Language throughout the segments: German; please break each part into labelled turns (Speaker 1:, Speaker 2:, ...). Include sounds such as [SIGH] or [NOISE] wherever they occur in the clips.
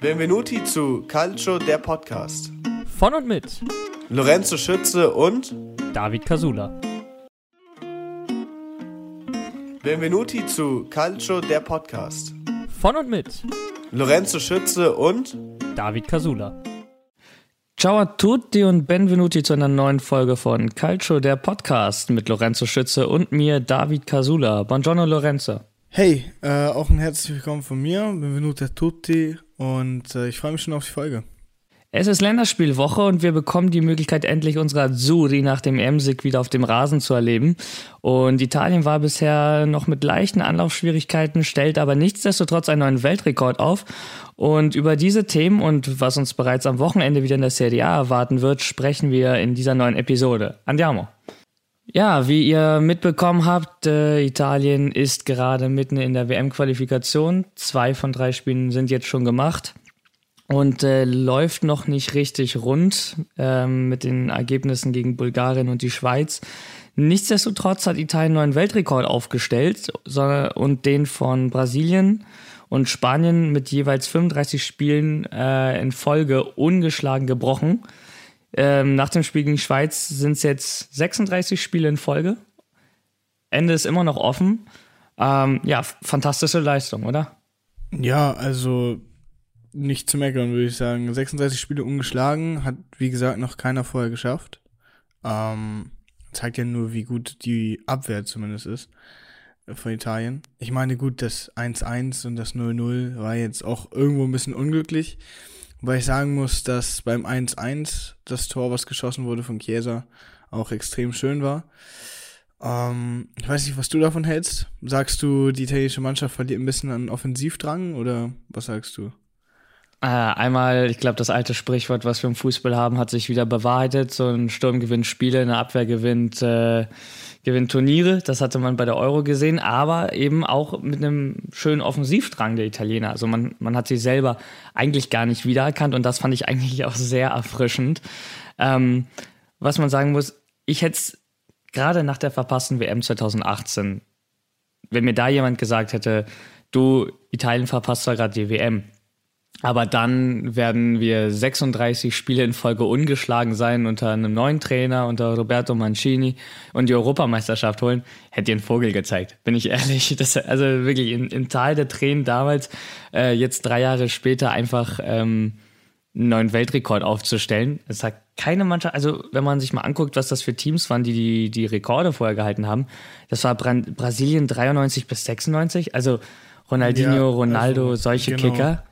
Speaker 1: Benvenuti zu Calcio, der Podcast.
Speaker 2: Von und mit
Speaker 1: Lorenzo Schütze und
Speaker 2: David Casula.
Speaker 1: Benvenuti zu Calcio, der Podcast.
Speaker 2: Von und mit
Speaker 1: Lorenzo Schütze und
Speaker 2: David Casula. Ciao a tutti und benvenuti zu einer neuen Folge von Calcio, der Podcast mit Lorenzo Schütze und mir, David Casula. Buongiorno Lorenzo.
Speaker 3: Hey, äh, auch ein herzlich willkommen von mir, benvenuti a tutti und äh, ich freue mich schon auf die Folge.
Speaker 2: Es ist Länderspielwoche und wir bekommen die Möglichkeit, endlich unsere Azzurri nach dem EM-Sieg wieder auf dem Rasen zu erleben. Und Italien war bisher noch mit leichten Anlaufschwierigkeiten, stellt aber nichtsdestotrotz einen neuen Weltrekord auf. Und über diese Themen und was uns bereits am Wochenende wieder in der Serie A erwarten wird, sprechen wir in dieser neuen Episode. Andiamo! Ja, wie ihr mitbekommen habt, äh, Italien ist gerade mitten in der WM-Qualifikation. Zwei von drei Spielen sind jetzt schon gemacht und äh, läuft noch nicht richtig rund ähm, mit den Ergebnissen gegen Bulgarien und die Schweiz. Nichtsdestotrotz hat Italien einen neuen Weltrekord aufgestellt und den von Brasilien und Spanien mit jeweils 35 Spielen äh, in Folge ungeschlagen gebrochen. Ähm, nach dem Spiel gegen Schweiz sind es jetzt 36 Spiele in Folge. Ende ist immer noch offen. Ähm, ja, fantastische Leistung, oder?
Speaker 3: Ja, also nicht zu meckern, würde ich sagen. 36 Spiele ungeschlagen, hat wie gesagt noch keiner vorher geschafft. Ähm, zeigt ja nur, wie gut die Abwehr zumindest ist von Italien. Ich meine, gut, das 1-1 und das 0-0 war jetzt auch irgendwo ein bisschen unglücklich. Wobei ich sagen muss, dass beim 1-1 das Tor, was geschossen wurde von Chiesa, auch extrem schön war. Ähm, ich weiß nicht, was du davon hältst. Sagst du, die italienische Mannschaft verliert ein bisschen an Offensivdrang oder was sagst du?
Speaker 2: Äh, einmal, ich glaube, das alte Sprichwort, was wir im Fußball haben, hat sich wieder bewahrheitet. So ein Sturm gewinnt Spiele, eine Abwehr gewinnt, äh, gewinnt Turniere. Das hatte man bei der Euro gesehen, aber eben auch mit einem schönen Offensivdrang der Italiener. Also man, man hat sie selber eigentlich gar nicht wiedererkannt und das fand ich eigentlich auch sehr erfrischend. Ähm, was man sagen muss, ich hätte es gerade nach der verpassten WM 2018, wenn mir da jemand gesagt hätte, du, Italien verpasst zwar gerade die WM, aber dann werden wir 36 Spiele in Folge ungeschlagen sein unter einem neuen Trainer, unter Roberto Mancini und die Europameisterschaft holen. Hätte ihr einen Vogel gezeigt, bin ich ehrlich. [LAUGHS] Das, also wirklich im, im Tal der Tränen damals, äh, jetzt drei Jahre später einfach ähm, einen neuen Weltrekord aufzustellen. Es hat keine Mannschaft, also wenn man sich mal anguckt, was das für Teams waren, die die, die Rekorde vorher gehalten haben, das war Bra Brasilien 93 bis 96, also Ronaldinho, ja, Ronaldo, also, solche genau. Kicker.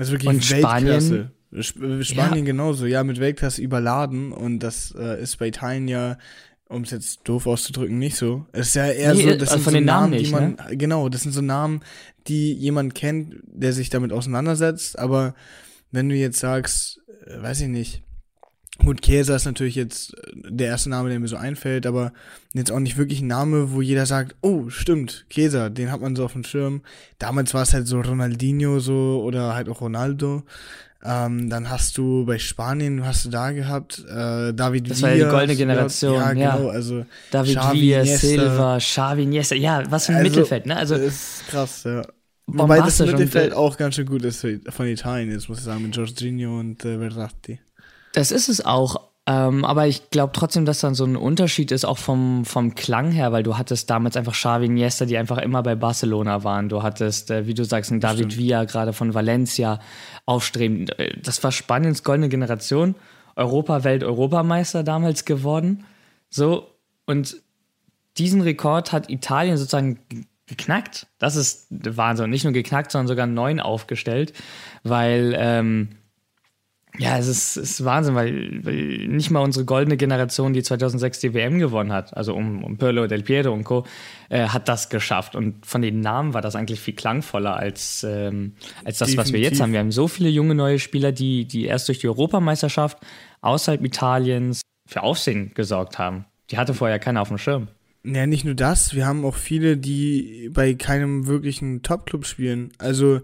Speaker 3: Das ist wirklich und Weltklasse. Spanien, Spanien ja. genauso, ja, mit Weltklasse überladen und das äh, ist bei Italien ja, um es jetzt doof auszudrücken, nicht so. Es ist ja eher nee, so, das sind so Namen, Namen nicht, die man, ne? genau, das sind so Namen, die jemand kennt, der sich damit auseinandersetzt, aber wenn du jetzt sagst, äh, weiß ich nicht, Gut, Käser ist natürlich jetzt äh, der erste Name, der mir so einfällt, aber jetzt auch nicht wirklich ein Name, wo jeder sagt, oh, stimmt, Käser, den hat man so auf dem Schirm. Damals war es halt so Ronaldinho so oder halt auch Ronaldo. Ähm, dann hast du bei Spanien, hast du da gehabt, äh, David
Speaker 2: Das Villa, war ja die goldene Generation, ja. Genau,
Speaker 3: ja. also
Speaker 2: David Xavi, Villa, Niesta. Silva, Xavi, Niesta, ja, was für ein also, Mittelfeld, ne? Also,
Speaker 3: das ist krass, ja. Wobei das Mittelfeld auch ganz schön gut ist von Italien jetzt, muss ich sagen, mit Jorginho und äh, Verratti.
Speaker 2: Das ist es auch. Ähm, aber ich glaube trotzdem, dass dann so ein Unterschied ist, auch vom, vom Klang her, weil du hattest damals einfach Xavi Niesta, die einfach immer bei Barcelona waren. Du hattest, äh, wie du sagst, einen David Stimmt. Villa, gerade von Valencia, aufstrebend. Das war Spaniens goldene Generation. Europa, Welt, Europameister damals geworden. So, und diesen Rekord hat Italien sozusagen geknackt. Das ist Wahnsinn. Nicht nur geknackt, sondern sogar neun aufgestellt, weil ähm, ja, es ist, ist Wahnsinn, weil, weil, nicht mal unsere goldene Generation, die 2006 die WM gewonnen hat, also um, um Pirlo, Del Piero und Co., äh, hat das geschafft. Und von den Namen war das eigentlich viel klangvoller als, ähm, als das, Definitiv. was wir jetzt haben. Wir haben so viele junge neue Spieler, die, die erst durch die Europameisterschaft außerhalb Italiens für Aufsehen gesorgt haben. Die hatte vorher keiner auf dem Schirm.
Speaker 3: Ja, nicht nur das, wir haben auch viele, die bei keinem wirklichen Top-Club spielen. Also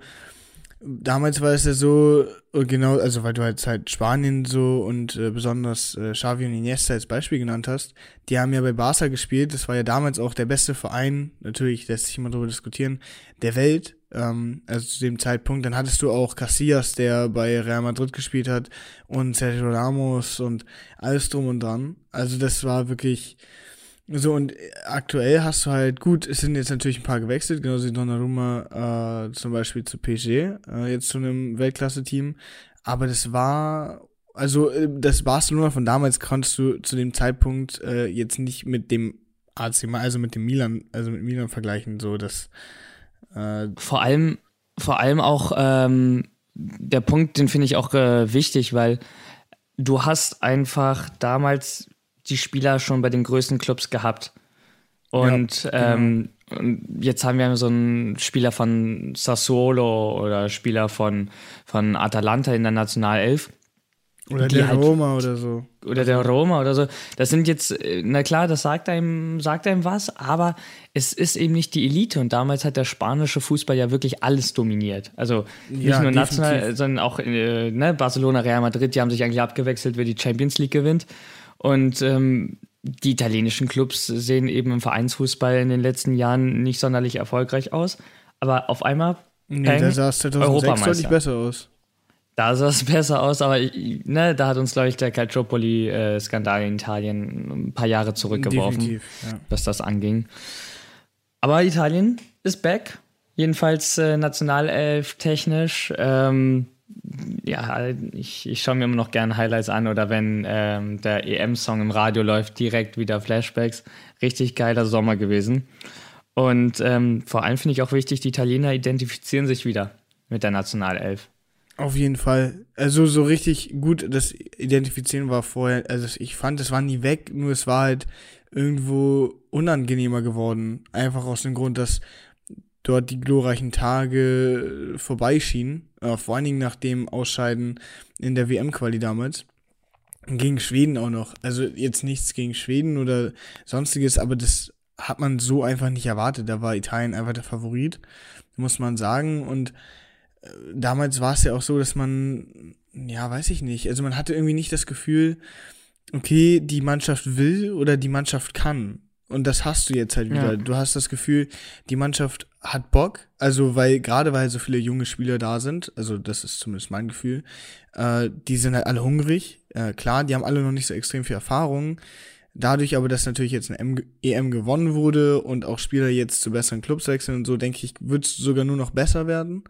Speaker 3: damals war es ja so, äh, genau, also weil du halt, halt Spanien so und äh, besonders äh, Xavi und Iniesta als Beispiel genannt hast, die haben ja bei Barca gespielt, das war ja damals auch der beste Verein, natürlich lässt sich immer darüber diskutieren, der Welt, ähm, also zu dem Zeitpunkt, dann hattest du auch Casillas, der bei Real Madrid gespielt hat und Sergio Ramos und alles drum und dran, also das war wirklich so, und aktuell hast du halt, gut, es sind jetzt natürlich ein paar gewechselt, genauso wie Donnarumma äh, zum Beispiel zu PSG, äh, jetzt zu einem Weltklasse-Team. Aber das war, also äh, das Barcelona von damals konntest du zu dem Zeitpunkt äh, jetzt nicht mit dem AC, also mit dem Milan, also mit Milan vergleichen, so dass
Speaker 2: äh, vor allem, vor allem auch ähm, der Punkt, den finde ich auch äh, wichtig, weil du hast einfach damals die Spieler schon bei den größten Clubs gehabt. Und, ja, genau. ähm, und jetzt haben wir so einen Spieler von Sassuolo oder Spieler von, von Atalanta in der Nationalelf.
Speaker 3: Oder der halt, Roma oder so.
Speaker 2: Oder der Roma oder so. Das sind jetzt, äh, na klar, das sagt einem, sagt einem was, aber es ist eben nicht die Elite. Und damals hat der spanische Fußball ja wirklich alles dominiert. Also nicht ja, nur definitiv. national, sondern auch äh, ne, Barcelona, Real Madrid, die haben sich eigentlich abgewechselt, wer die Champions League gewinnt. Und ähm, die italienischen Clubs sehen eben im Vereinsfußball in den letzten Jahren nicht sonderlich erfolgreich aus. Aber auf einmal.
Speaker 3: Nee, da sah es 2006 deutlich besser aus.
Speaker 2: Da sah es [LAUGHS] besser aus, aber ne, da hat uns, glaube ich, der Calciopoli-Skandal in Italien ein paar Jahre zurückgeworfen, ja. was das anging. Aber Italien ist back. Jedenfalls äh, Nationalelf technisch. Ähm, ja, ich, ich schaue mir immer noch gerne Highlights an oder wenn ähm, der EM-Song im Radio läuft, direkt wieder Flashbacks. Richtig geiler Sommer gewesen. Und ähm, vor allem finde ich auch wichtig, die Italiener identifizieren sich wieder mit der Nationalelf.
Speaker 3: Auf jeden Fall. Also so richtig gut, das Identifizieren war vorher, also ich fand, es war nie weg, nur es war halt irgendwo unangenehmer geworden. Einfach aus dem Grund, dass dort die glorreichen Tage vorbeischienen, äh, vor allen Dingen nach dem Ausscheiden in der WM-Quali damals. Gegen Schweden auch noch. Also jetzt nichts gegen Schweden oder sonstiges, aber das hat man so einfach nicht erwartet. Da war Italien einfach der Favorit, muss man sagen. Und äh, damals war es ja auch so, dass man, ja, weiß ich nicht, also man hatte irgendwie nicht das Gefühl, okay, die Mannschaft will oder die Mannschaft kann. Und das hast du jetzt halt wieder. Ja. Du hast das Gefühl, die Mannschaft hat Bock. Also, weil, gerade weil so viele junge Spieler da sind, also das ist zumindest mein Gefühl, äh, die sind halt alle hungrig. Äh, klar, die haben alle noch nicht so extrem viel Erfahrung. Dadurch aber, dass natürlich jetzt eine M EM gewonnen wurde und auch Spieler jetzt zu besseren Clubs wechseln und so, denke ich, wird es sogar nur noch besser werden.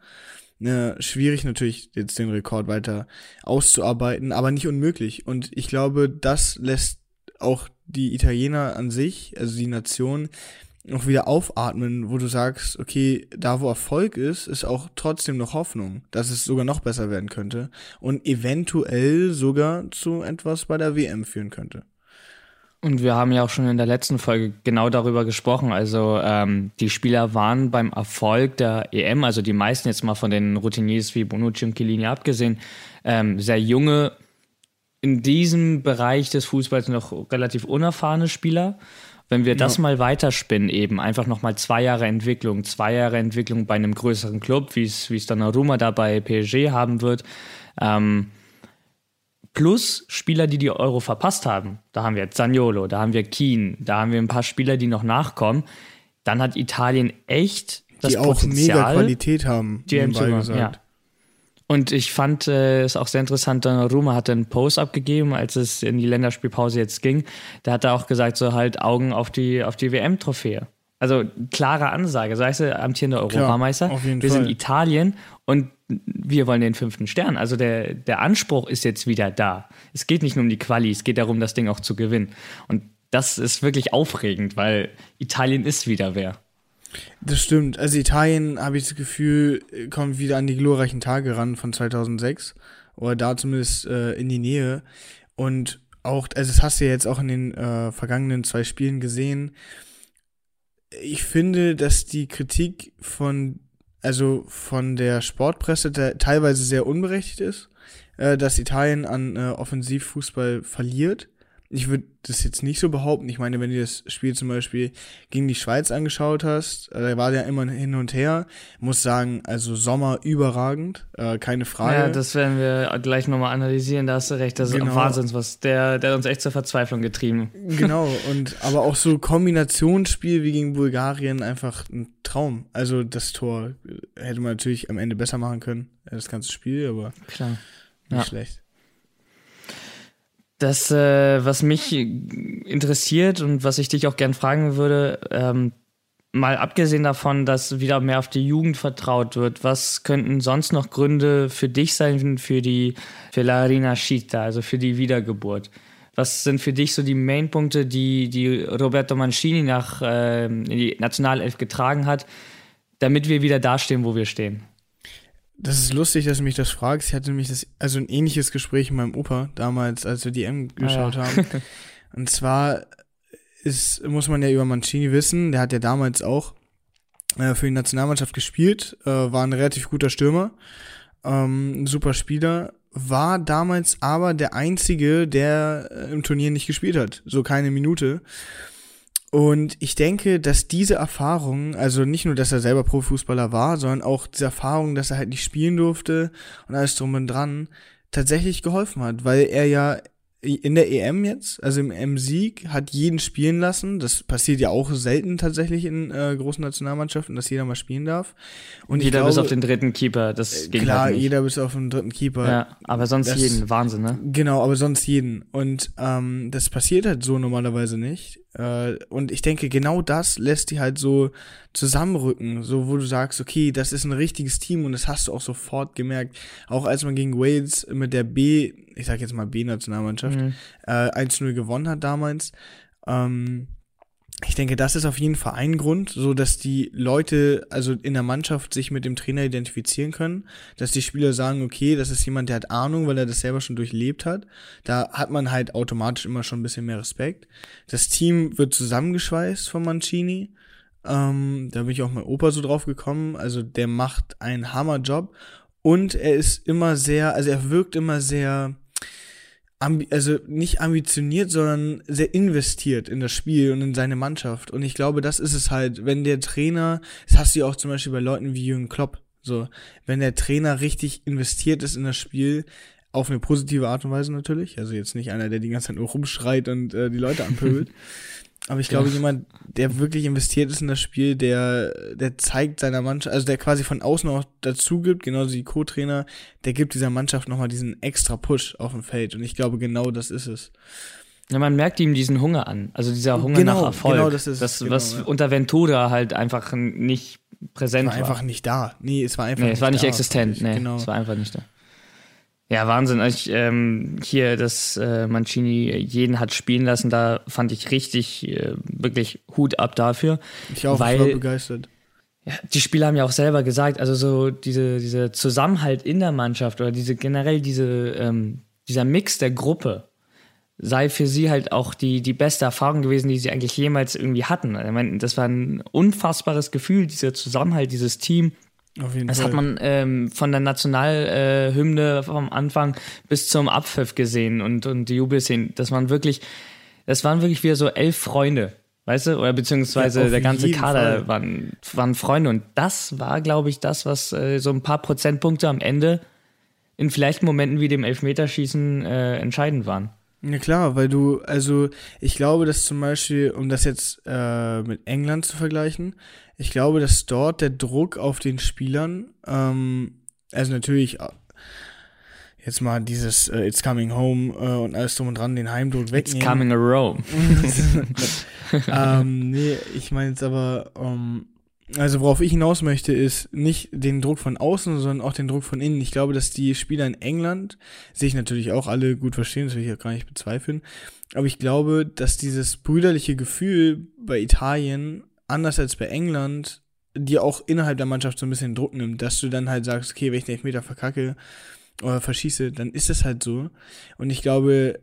Speaker 3: Äh, schwierig natürlich, jetzt den Rekord weiter auszuarbeiten, aber nicht unmöglich. Und ich glaube, das lässt auch die Italiener an sich, also die Nation, noch wieder aufatmen, wo du sagst, okay, da wo Erfolg ist, ist auch trotzdem noch Hoffnung, dass es sogar noch besser werden könnte und eventuell sogar zu etwas bei der WM führen könnte.
Speaker 2: Und wir haben ja auch schon in der letzten Folge genau darüber gesprochen. Also ähm, die Spieler waren beim Erfolg der EM, also die meisten jetzt mal von den Routiniers wie Bonucci und Chiellini abgesehen, ähm, sehr junge in diesem Bereich des Fußballs noch relativ unerfahrene Spieler. Wenn wir das ja. mal weiterspinnen, eben einfach nochmal zwei Jahre Entwicklung, zwei Jahre Entwicklung bei einem größeren Club, wie es, wie es dann Aruma da bei PSG haben wird, ähm, plus Spieler, die die Euro verpasst haben. Da haben wir Zaniolo, da haben wir Keen, da haben wir ein paar Spieler, die noch nachkommen. Dann hat Italien echt das die Potenzial,
Speaker 3: auch mega Qualität haben.
Speaker 2: Die ja. Und ich fand äh, es auch sehr interessant, Donnarumma hatte einen Post abgegeben, als es in die Länderspielpause jetzt ging. Da hat er auch gesagt, so halt Augen auf die, auf die WM-Trophäe. Also klare Ansage, sei es amtierender Europameister. Klar, wir Fall. sind Italien und wir wollen den fünften Stern. Also der, der Anspruch ist jetzt wieder da. Es geht nicht nur um die Quali, es geht darum, das Ding auch zu gewinnen. Und das ist wirklich aufregend, weil Italien ist wieder wer.
Speaker 3: Das stimmt. Also Italien, habe ich das Gefühl, kommt wieder an die glorreichen Tage ran von 2006. Oder da zumindest äh, in die Nähe. Und auch, also das hast du ja jetzt auch in den äh, vergangenen zwei Spielen gesehen. Ich finde, dass die Kritik von, also von der Sportpresse teilweise sehr unberechtigt ist, äh, dass Italien an äh, Offensivfußball verliert. Ich würde das jetzt nicht so behaupten. Ich meine, wenn du das Spiel zum Beispiel gegen die Schweiz angeschaut hast, äh, da war ja immer hin und her. Muss sagen, also Sommer überragend, äh, keine Frage. Ja,
Speaker 2: das werden wir gleich nochmal analysieren. Da hast du recht. Das genau. ist Wahnsinns, was der, der hat uns echt zur Verzweiflung getrieben.
Speaker 3: Genau. [LAUGHS] Und aber auch so Kombinationsspiel wie gegen Bulgarien einfach ein Traum. Also das Tor hätte man natürlich am Ende besser machen können, das ganze Spiel, aber
Speaker 2: klar,
Speaker 3: nicht ja. schlecht.
Speaker 2: Das, äh, was mich interessiert und was ich dich auch gern fragen würde, ähm, mal abgesehen davon, dass wieder mehr auf die Jugend vertraut wird, was könnten sonst noch Gründe für dich sein, für die, für La Rinascita, also für die Wiedergeburt? Was sind für dich so die Mainpunkte, die, die Roberto Mancini nach äh, in die Nationalelf getragen hat, damit wir wieder dastehen, wo wir stehen?
Speaker 3: Das ist lustig, dass du mich das fragst. Ich hatte nämlich das, also ein ähnliches Gespräch mit meinem Opa damals, als wir die M geschaut ah, ja. haben. [LAUGHS] Und zwar ist, muss man ja über Mancini wissen, der hat ja damals auch äh, für die Nationalmannschaft gespielt, äh, war ein relativ guter Stürmer, ähm, ein super Spieler, war damals aber der einzige, der äh, im Turnier nicht gespielt hat, so keine Minute. Und ich denke, dass diese Erfahrung, also nicht nur, dass er selber Profifußballer war, sondern auch diese Erfahrung, dass er halt nicht spielen durfte und alles drum und dran, tatsächlich geholfen hat, weil er ja in der EM jetzt, also im EM-Sieg, hat jeden spielen lassen. Das passiert ja auch selten tatsächlich in äh, großen Nationalmannschaften, dass jeder mal spielen darf.
Speaker 2: Und jeder glaube, bis auf den dritten Keeper, das
Speaker 3: äh, ging Klar, halt jeder bis auf den dritten Keeper.
Speaker 2: Ja, aber sonst das, jeden, Wahnsinn, ne?
Speaker 3: Genau, aber sonst jeden. Und ähm, das passiert halt so normalerweise nicht. Äh, und ich denke, genau das lässt die halt so zusammenrücken, so wo du sagst, okay, das ist ein richtiges Team und das hast du auch sofort gemerkt. Auch als man gegen Wales mit der B, ich sag jetzt mal B-Nationalmannschaft, mhm. äh, 1-0 gewonnen hat damals, ähm, ich denke, das ist auf jeden Fall ein Grund, so dass die Leute, also in der Mannschaft, sich mit dem Trainer identifizieren können, dass die Spieler sagen, okay, das ist jemand, der hat Ahnung, weil er das selber schon durchlebt hat. Da hat man halt automatisch immer schon ein bisschen mehr Respekt. Das Team wird zusammengeschweißt von Mancini. Ähm, da bin ich auch mein Opa so drauf gekommen. Also der macht einen Hammerjob und er ist immer sehr, also er wirkt immer sehr also nicht ambitioniert, sondern sehr investiert in das Spiel und in seine Mannschaft. Und ich glaube, das ist es halt, wenn der Trainer, das hast du ja auch zum Beispiel bei Leuten wie Jürgen Klopp, so, wenn der Trainer richtig investiert ist in das Spiel, auf eine positive Art und Weise natürlich, also jetzt nicht einer, der die ganze Zeit nur rumschreit und äh, die Leute [LAUGHS] anpöbelt, Aber ich glaube, ja. jemand, der wirklich investiert ist in das Spiel, der, der zeigt seiner Mannschaft, also der quasi von außen auch dazu gibt, genauso wie Co-Trainer, der gibt dieser Mannschaft nochmal diesen extra Push auf dem Feld. Und ich glaube, genau das ist es.
Speaker 2: Ja, man merkt ihm diesen Hunger an. Also dieser Hunger genau, nach Erfolg. Genau, das ist das, genau, was ja. unter Ventura halt einfach nicht präsent war.
Speaker 3: Es war einfach nicht da. Nee, es war einfach
Speaker 2: nee, nicht es war nicht existent. Nee, genau. es war einfach nicht da. Ja, Wahnsinn. Ich, ähm, hier, dass äh, Mancini jeden hat spielen lassen, da fand ich richtig, äh, wirklich Hut ab dafür.
Speaker 3: Ich auch, weil, ich war begeistert.
Speaker 2: Ja, die Spieler haben ja auch selber gesagt, also so diese, diese Zusammenhalt in der Mannschaft oder diese generell diese, ähm, dieser Mix der Gruppe sei für sie halt auch die, die beste Erfahrung gewesen, die sie eigentlich jemals irgendwie hatten. Ich meine, das war ein unfassbares Gefühl, dieser Zusammenhalt, dieses Team. Auf jeden das Fall. hat man ähm, von der Nationalhymne äh, vom Anfang bis zum Abpfiff gesehen und, und die Jubelszenen. Das waren wirklich, das waren wirklich wieder so elf Freunde, weißt du? Oder beziehungsweise ja, der ganze Kader waren, waren Freunde. Und das war, glaube ich, das, was äh, so ein paar Prozentpunkte am Ende in vielleicht Momenten wie dem Elfmeterschießen äh, entscheidend waren.
Speaker 3: Ja klar, weil du, also ich glaube, dass zum Beispiel, um das jetzt äh, mit England zu vergleichen, ich glaube, dass dort der Druck auf den Spielern, ähm, also natürlich äh, jetzt mal dieses uh, It's Coming Home uh, und alles drum und dran, den Heimdruck wegnehmen.
Speaker 2: It's Coming a Rome. [LAUGHS]
Speaker 3: ähm, nee, ich meine jetzt aber, um, ähm, also worauf ich hinaus möchte, ist nicht den Druck von außen, sondern auch den Druck von innen. Ich glaube, dass die Spieler in England sich natürlich auch alle gut verstehen, das will ich ja gar nicht bezweifeln. Aber ich glaube, dass dieses brüderliche Gefühl bei Italien anders als bei England, dir auch innerhalb der Mannschaft so ein bisschen Druck nimmt, dass du dann halt sagst, okay, wenn ich den Elfmeter verkacke oder verschieße, dann ist es halt so. Und ich glaube,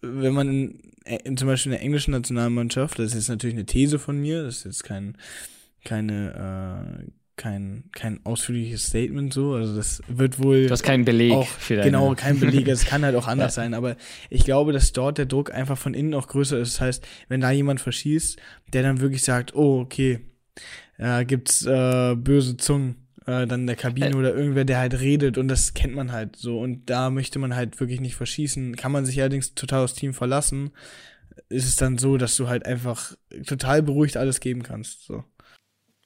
Speaker 3: wenn man in, in, zum Beispiel in der englischen Nationalmannschaft, das ist jetzt natürlich eine These von mir, das ist jetzt kein, keine, äh, kein, kein ausführliches Statement so. Also das wird wohl.
Speaker 2: Du hast keinen Beleg
Speaker 3: auch, für deine. Genau, kein Beleg. Es kann halt auch anders ja. [LAUGHS] sein. Aber ich glaube, dass dort der Druck einfach von innen auch größer ist. Das heißt, wenn da jemand verschießt, der dann wirklich sagt, oh, okay, äh, gibt's äh, böse Zungen äh, dann in der Kabine äh. oder irgendwer, der halt redet und das kennt man halt so. Und da möchte man halt wirklich nicht verschießen. Kann man sich allerdings total aufs Team verlassen. Ist es dann so, dass du halt einfach total beruhigt alles geben kannst. So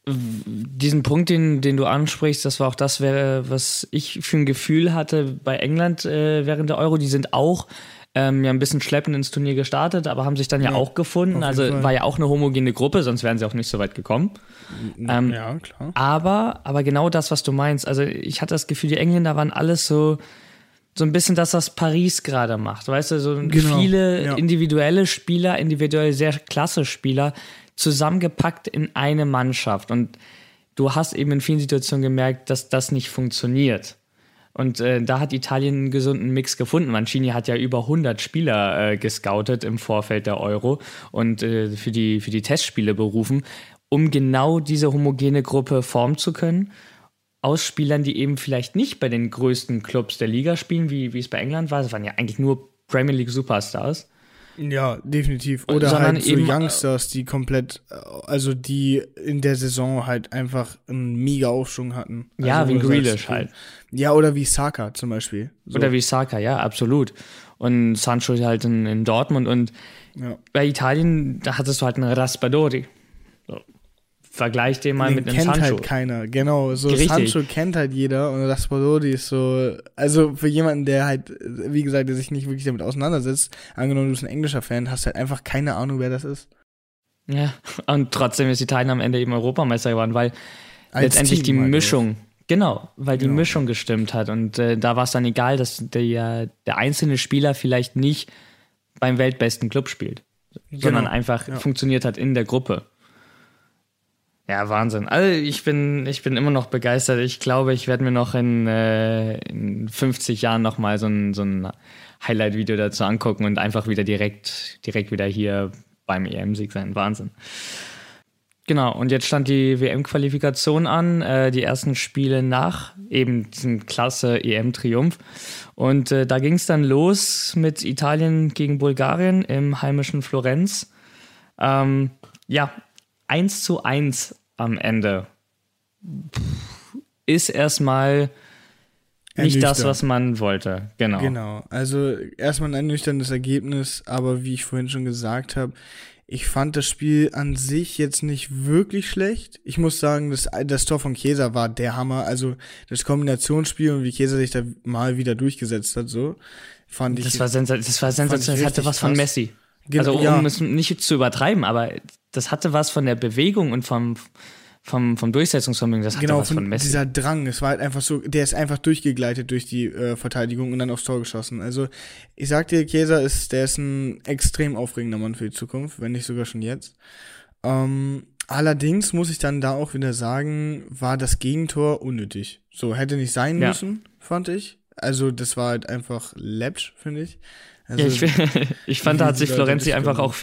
Speaker 2: diesen Punkt, den, den du ansprichst, das war auch das, was ich für ein Gefühl hatte bei England äh, während der Euro. Die sind auch ähm, ja ein bisschen schleppend ins Turnier gestartet, aber haben sich dann ja, ja auch gefunden. Also Fall. war ja auch eine homogene Gruppe, sonst wären sie auch nicht so weit gekommen.
Speaker 3: Ähm, ja, klar.
Speaker 2: Aber, aber genau das, was du meinst. Also ich hatte das Gefühl, die Engländer waren alles so so ein bisschen das, was Paris gerade macht. Weißt du, so genau, viele ja. individuelle Spieler, individuell sehr klasse Spieler, zusammengepackt in eine Mannschaft. Und du hast eben in vielen Situationen gemerkt, dass das nicht funktioniert. Und äh, da hat Italien einen gesunden Mix gefunden. Mancini hat ja über 100 Spieler äh, gescoutet im Vorfeld der Euro und äh, für, die, für die Testspiele berufen, um genau diese homogene Gruppe formen zu können. Aus Spielern, die eben vielleicht nicht bei den größten Clubs der Liga spielen, wie, wie es bei England war. Das waren ja eigentlich nur Premier League Superstars.
Speaker 3: Ja, definitiv. Oder Sondern halt so eben, Youngsters, die komplett, also die in der Saison halt einfach einen mega Aufschwung hatten.
Speaker 2: Ja,
Speaker 3: also,
Speaker 2: wie Grealish halt.
Speaker 3: Ja, oder wie Saka zum Beispiel.
Speaker 2: So. Oder wie Saka, ja, absolut. Und Sancho halt in, in Dortmund und ja. bei Italien, da hattest du halt einen Raspadori. Vergleich den mal den mit einem
Speaker 3: kennt
Speaker 2: Sancho.
Speaker 3: halt keiner, genau. So Richtig. Sancho kennt halt jeder und das Raspadori ist so, also für jemanden, der halt, wie gesagt, der sich nicht wirklich damit auseinandersetzt, angenommen du bist ein englischer Fan, hast halt einfach keine Ahnung, wer das ist.
Speaker 2: Ja, und trotzdem ist Italien am Ende eben Europameister geworden, weil Als letztendlich Team die Mischung, genau, weil die genau. Mischung gestimmt hat und äh, da war es dann egal, dass der, der einzelne Spieler vielleicht nicht beim weltbesten Club spielt, genau. sondern einfach ja. funktioniert hat in der Gruppe. Ja, Wahnsinn. Also ich bin, ich bin immer noch begeistert. Ich glaube, ich werde mir noch in, äh, in 50 Jahren nochmal so ein, so ein Highlight-Video dazu angucken und einfach wieder direkt, direkt wieder hier beim EM-Sieg sein. Wahnsinn. Genau, und jetzt stand die WM-Qualifikation an, äh, die ersten Spiele nach eben diesem klasse EM-Triumph. Und äh, da ging es dann los mit Italien gegen Bulgarien im heimischen Florenz. Ähm, ja, 1 zu 1 am Ende ist erstmal nicht das, was man wollte. Genau.
Speaker 3: Genau. Also erstmal ein ernüchterndes Ergebnis, aber wie ich vorhin schon gesagt habe, ich fand das Spiel an sich jetzt nicht wirklich schlecht. Ich muss sagen, das, das Tor von Chiesa war der Hammer. Also das Kombinationsspiel und wie Chiesa sich da mal wieder durchgesetzt hat, so fand ich.
Speaker 2: Das war, sensa das war sensationell. Das hatte was von Messi. Also um ja. es nicht zu übertreiben, aber das hatte was von der Bewegung und vom, vom, vom Durchsetzungsvermögen, das hatte genau, was von, von Messi.
Speaker 3: dieser Drang, es war halt einfach so, der ist einfach durchgegleitet durch die äh, Verteidigung und dann aufs Tor geschossen. Also ich sag dir, Chiesa ist, der ist ein extrem aufregender Mann für die Zukunft, wenn nicht sogar schon jetzt. Ähm, allerdings muss ich dann da auch wieder sagen, war das Gegentor unnötig. So, hätte nicht sein ja. müssen, fand ich. Also das war halt einfach läppsch, finde ich. Also,
Speaker 2: ja, ich, [LAUGHS] ich fand, da hat sich Florenzi einfach auch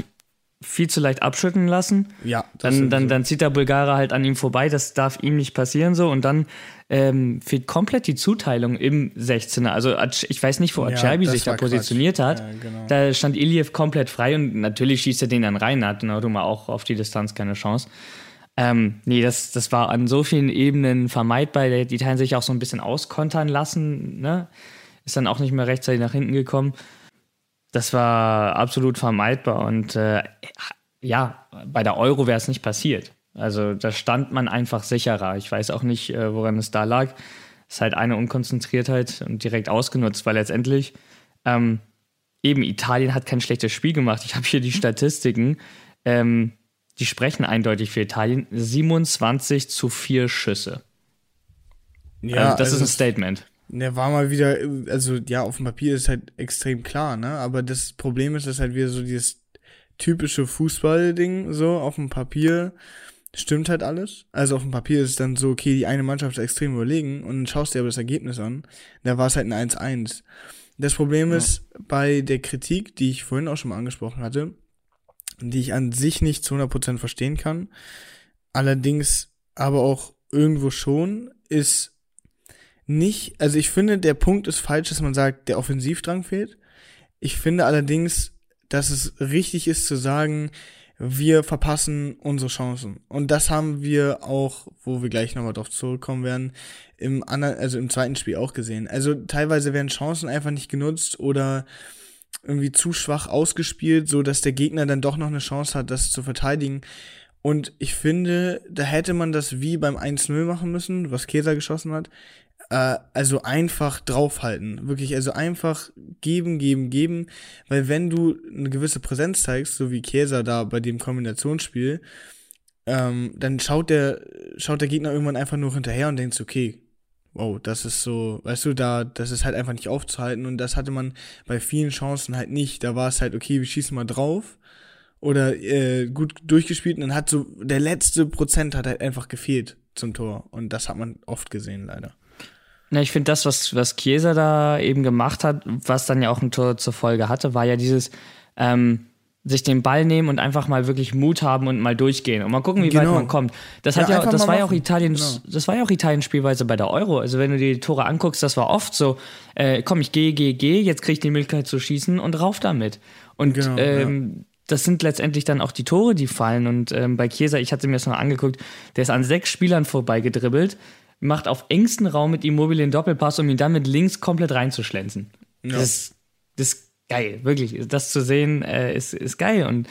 Speaker 2: viel zu leicht abschütten lassen.
Speaker 3: Ja.
Speaker 2: Dann, dann, dann zieht der Bulgarer halt an ihm vorbei, das darf ihm nicht passieren so. Und dann ähm, fehlt komplett die Zuteilung im 16er. Also ich weiß nicht, wo Acerbi ja, sich da positioniert Quatsch. hat. Ja, genau. Da stand Iliev komplett frei und natürlich schießt er den dann rein, hat Nauduma auch auf die Distanz keine Chance. Ähm, nee, das, das war an so vielen Ebenen vermeidbar. Die Italien sich auch so ein bisschen auskontern lassen, ne? Ist dann auch nicht mehr rechtzeitig nach hinten gekommen das war absolut vermeidbar und äh, ja, bei der Euro wäre es nicht passiert. Also da stand man einfach sicherer. Ich weiß auch nicht, äh, woran es da lag. Es ist halt eine Unkonzentriertheit und direkt ausgenutzt, weil letztendlich ähm, eben Italien hat kein schlechtes Spiel gemacht. Ich habe hier die Statistiken. Ähm, die sprechen eindeutig für Italien. 27 zu 4 Schüsse. Ja, also das also ist ein Statement.
Speaker 3: Der war mal wieder, also ja, auf dem Papier ist halt extrem klar, ne? Aber das Problem ist, dass halt wieder so dieses typische Fußball-Ding, so auf dem Papier stimmt halt alles. Also auf dem Papier ist es dann so, okay, die eine Mannschaft ist extrem überlegen und dann schaust du dir aber das Ergebnis an. Da war es halt ein 1-1. Das Problem ja. ist, bei der Kritik, die ich vorhin auch schon mal angesprochen hatte, die ich an sich nicht zu 100% verstehen kann, allerdings aber auch irgendwo schon, ist nicht, also ich finde, der Punkt ist falsch, dass man sagt, der Offensivdrang fehlt. Ich finde allerdings, dass es richtig ist zu sagen, wir verpassen unsere Chancen. Und das haben wir auch, wo wir gleich nochmal drauf zurückkommen werden, im anderen, also im zweiten Spiel auch gesehen. Also teilweise werden Chancen einfach nicht genutzt oder irgendwie zu schwach ausgespielt, so dass der Gegner dann doch noch eine Chance hat, das zu verteidigen. Und ich finde, da hätte man das wie beim 1-0 machen müssen, was Käser geschossen hat. Äh, also einfach draufhalten. Wirklich, also einfach geben, geben, geben. Weil wenn du eine gewisse Präsenz zeigst, so wie Käser da bei dem Kombinationsspiel, ähm, dann schaut der, schaut der Gegner irgendwann einfach nur hinterher und denkt, okay, wow, das ist so, weißt du, da, das ist halt einfach nicht aufzuhalten und das hatte man bei vielen Chancen halt nicht. Da war es halt, okay, wir schießen mal drauf oder äh, gut durchgespielt und dann hat so der letzte Prozent hat halt einfach gefehlt zum Tor und das hat man oft gesehen leider.
Speaker 2: Na, ich finde das, was, was Chiesa da eben gemacht hat, was dann ja auch ein Tor zur Folge hatte, war ja dieses ähm, sich den Ball nehmen und einfach mal wirklich Mut haben und mal durchgehen und mal gucken, wie genau. weit man kommt. Das hat ja, ja das war ja auch Italiens, genau. das war ja auch Italiens Spielweise bei der Euro. Also wenn du die Tore anguckst, das war oft so, äh, komm, ich gehe, gehe, gehe, jetzt kriege ich die Möglichkeit zu schießen und rauf damit. Und genau, ähm, ja. das sind letztendlich dann auch die Tore, die fallen. Und ähm, bei Chiesa, ich hatte mir das noch angeguckt, der ist an sechs Spielern vorbeigedribbelt, macht auf engstem Raum mit Immobile den Doppelpass, um ihn dann mit links komplett reinzuschlänzen. Ja. Das, das geil, wirklich. Das zu sehen äh, ist, ist geil. Und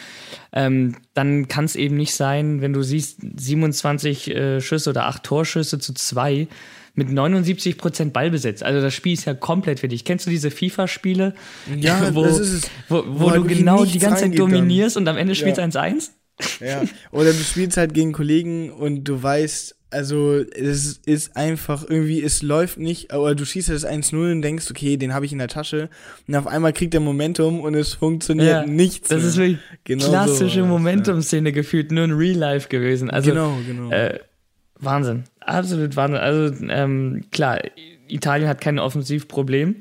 Speaker 2: ähm, dann kann es eben nicht sein, wenn du siehst, 27 äh, Schüsse oder 8 Torschüsse zu 2 mit 79 Prozent Ballbesitz. Also das Spiel ist ja komplett für dich. Kennst du diese FIFA-Spiele?
Speaker 3: Ja, [LAUGHS]
Speaker 2: wo,
Speaker 3: ist.
Speaker 2: Wo, wo, wo du genau die ganze Zeit dominierst dann. und am Ende spielst du ja. 1-1?
Speaker 3: Ja, oder du spielst halt gegen Kollegen und du weißt, also es ist einfach irgendwie, es läuft nicht, aber du schießt das 1-0 und denkst, okay, den habe ich in der Tasche. Und auf einmal kriegt er Momentum und es funktioniert ja, nichts.
Speaker 2: Das ist wirklich genau klassische so, Momentum-Szene ja. gefühlt, nur in Real Life gewesen. Also, genau, genau. Äh, Wahnsinn. Absolut Wahnsinn. Also ähm, klar, Italien hat kein Offensivproblem,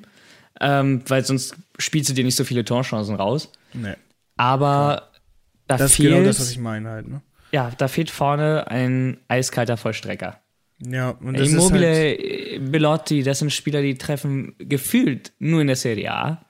Speaker 2: ähm, weil sonst spielst du dir nicht so viele Torchancen raus. Nee. Aber da
Speaker 3: das
Speaker 2: fehlt,
Speaker 3: ist genau das, was ich meine halt, ne?
Speaker 2: Ja, da fehlt vorne ein eiskalter Vollstrecker.
Speaker 3: Ja,
Speaker 2: und das Immobile, ist halt Belotti, das sind Spieler, die treffen gefühlt nur in der Serie A.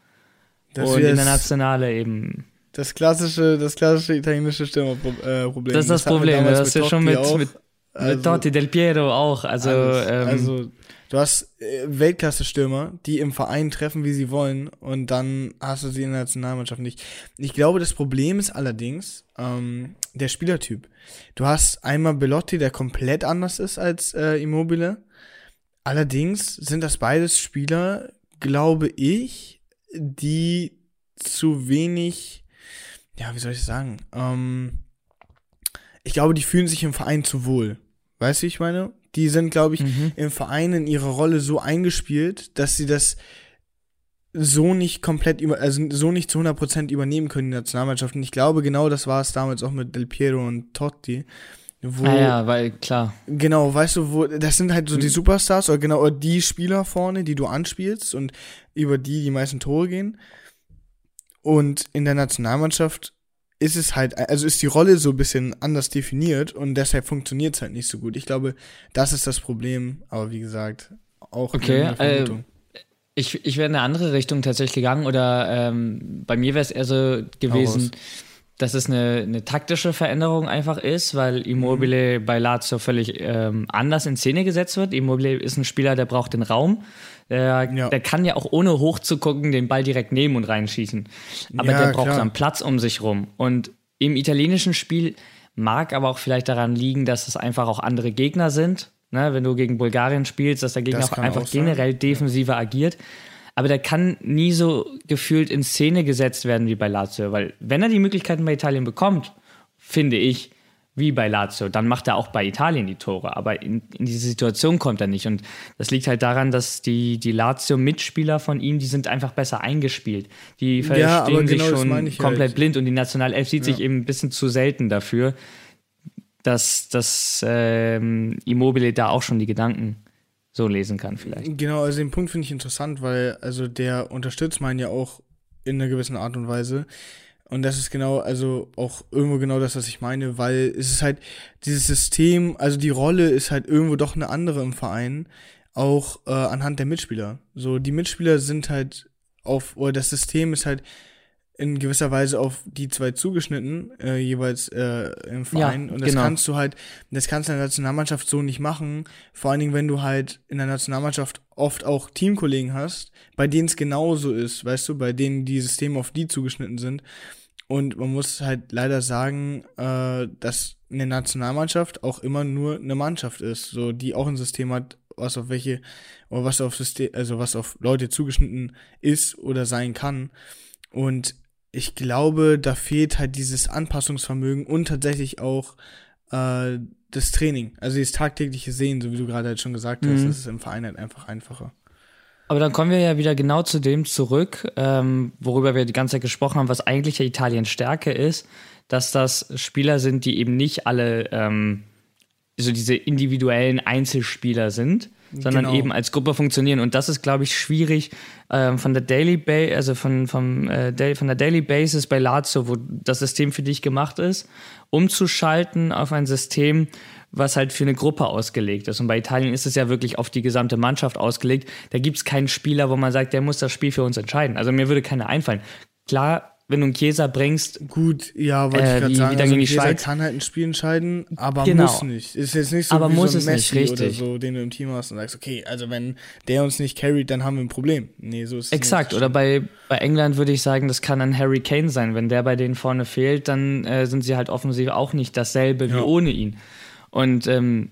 Speaker 2: Das und in der Nationale eben.
Speaker 3: Das klassische, das klassische italienische Stürmerproblem.
Speaker 2: Das ist das, das Problem, das ist ja schon mit, mit, also, mit Totti, Del Piero auch. Also,
Speaker 3: ähm, also Du hast äh, Weltklasse-Stürmer, die im Verein treffen, wie sie wollen, und dann hast du sie in der Nationalmannschaft nicht. Ich glaube, das Problem ist allerdings ähm, der Spielertyp. Du hast einmal Belotti, der komplett anders ist als äh, Immobile. Allerdings sind das beides Spieler, glaube ich, die zu wenig, ja, wie soll ich sagen? Ähm, ich glaube, die fühlen sich im Verein zu wohl. Weißt du, wie ich meine? Die sind, glaube ich, mhm. im Verein in ihre Rolle so eingespielt, dass sie das so nicht komplett über, also so nicht zu 100% übernehmen können, die Nationalmannschaft. Und ich glaube, genau das war es damals auch mit Del Piero und Totti.
Speaker 2: Wo, ah ja, weil, klar.
Speaker 3: Genau, weißt du, wo, das sind halt so die mhm. Superstars oder genau die Spieler vorne, die du anspielst und über die die meisten Tore gehen. Und in der Nationalmannschaft ist es halt, also ist die Rolle so ein bisschen anders definiert und deshalb funktioniert es halt nicht so gut. Ich glaube, das ist das Problem, aber wie gesagt, auch
Speaker 2: okay, äh, ich, ich wäre in eine andere Richtung tatsächlich gegangen oder ähm, bei mir wäre es eher so gewesen, dass es eine, eine taktische Veränderung einfach ist, weil Immobile mhm. bei Lazio völlig ähm, anders in Szene gesetzt wird. Immobile ist ein Spieler, der braucht den Raum. Der, ja. der kann ja auch ohne hochzugucken den Ball direkt nehmen und reinschießen. Aber ja, der braucht klar. dann Platz um sich rum. Und im italienischen Spiel mag aber auch vielleicht daran liegen, dass es einfach auch andere Gegner sind. Ne, wenn du gegen Bulgarien spielst, dass der Gegner auch einfach auch generell defensiver ja. agiert. Aber der kann nie so gefühlt in Szene gesetzt werden wie bei Lazio, weil wenn er die Möglichkeiten bei Italien bekommt, finde ich, wie bei Lazio, dann macht er auch bei Italien die Tore. Aber in, in diese Situation kommt er nicht. Und das liegt halt daran, dass die, die Lazio-Mitspieler von ihm, die sind einfach besser eingespielt. Die verstehen ja, genau sich schon komplett halt. blind und die Nationalelf sieht ja. sich eben ein bisschen zu selten dafür, dass, dass ähm, Immobile da auch schon die Gedanken so lesen kann vielleicht.
Speaker 3: Genau, also den Punkt finde ich interessant, weil also der unterstützt meinen ja auch in einer gewissen Art und Weise. Und das ist genau, also auch irgendwo genau das, was ich meine, weil es ist halt dieses System, also die Rolle ist halt irgendwo doch eine andere im Verein, auch äh, anhand der Mitspieler. So, die Mitspieler sind halt auf, oder das System ist halt in gewisser Weise auf die zwei zugeschnitten, äh, jeweils äh, im Verein. Ja, und das genau. kannst du halt, das kannst du in der Nationalmannschaft so nicht machen. Vor allen Dingen, wenn du halt in der Nationalmannschaft oft auch Teamkollegen hast, bei denen es genauso ist, weißt du, bei denen die Systeme auf die zugeschnitten sind. Und man muss halt leider sagen, äh, dass eine Nationalmannschaft auch immer nur eine Mannschaft ist, so die auch ein System hat, was auf welche oder was auf System, also was auf Leute zugeschnitten ist oder sein kann. Und ich glaube, da fehlt halt dieses Anpassungsvermögen und tatsächlich auch äh, das Training. Also dieses tagtägliche Sehen, so wie du gerade halt schon gesagt hast, mhm. das ist im Verein halt einfach einfacher.
Speaker 2: Aber dann kommen wir ja wieder genau zu dem zurück, ähm, worüber wir die ganze Zeit gesprochen haben, was eigentlich ja Italiens Stärke ist, dass das Spieler sind, die eben nicht alle ähm, so diese individuellen Einzelspieler sind, sondern genau. eben als Gruppe funktionieren. Und das ist, glaube ich, schwierig ähm, von der Daily Base, also von, vom, äh, von der Daily Basis bei Lazio, wo das System für dich gemacht ist, umzuschalten auf ein System, was halt für eine Gruppe ausgelegt ist. Und bei Italien ist es ja wirklich auf die gesamte Mannschaft ausgelegt. Da gibt es keinen Spieler, wo man sagt, der muss das Spiel für uns entscheiden. Also mir würde keiner einfallen. Klar, wenn du einen Chiesa bringst.
Speaker 3: Gut, ja, wollte äh, ich gerade sagen. Wie also gegen die Schweiz. kann halt ein Spiel entscheiden, aber genau. muss nicht. Ist jetzt nicht so
Speaker 2: aber
Speaker 3: wie
Speaker 2: muss
Speaker 3: so
Speaker 2: ein Messi nicht, oder
Speaker 3: so, den du im Team hast und sagst, okay, also wenn der uns nicht carried, dann haben wir ein Problem. Nee, so ist es
Speaker 2: Exakt, oder bei, bei England würde ich sagen, das kann ein Harry Kane sein. Wenn der bei denen vorne fehlt, dann äh, sind sie halt offensiv auch nicht dasselbe ja. wie ohne ihn. Und ähm,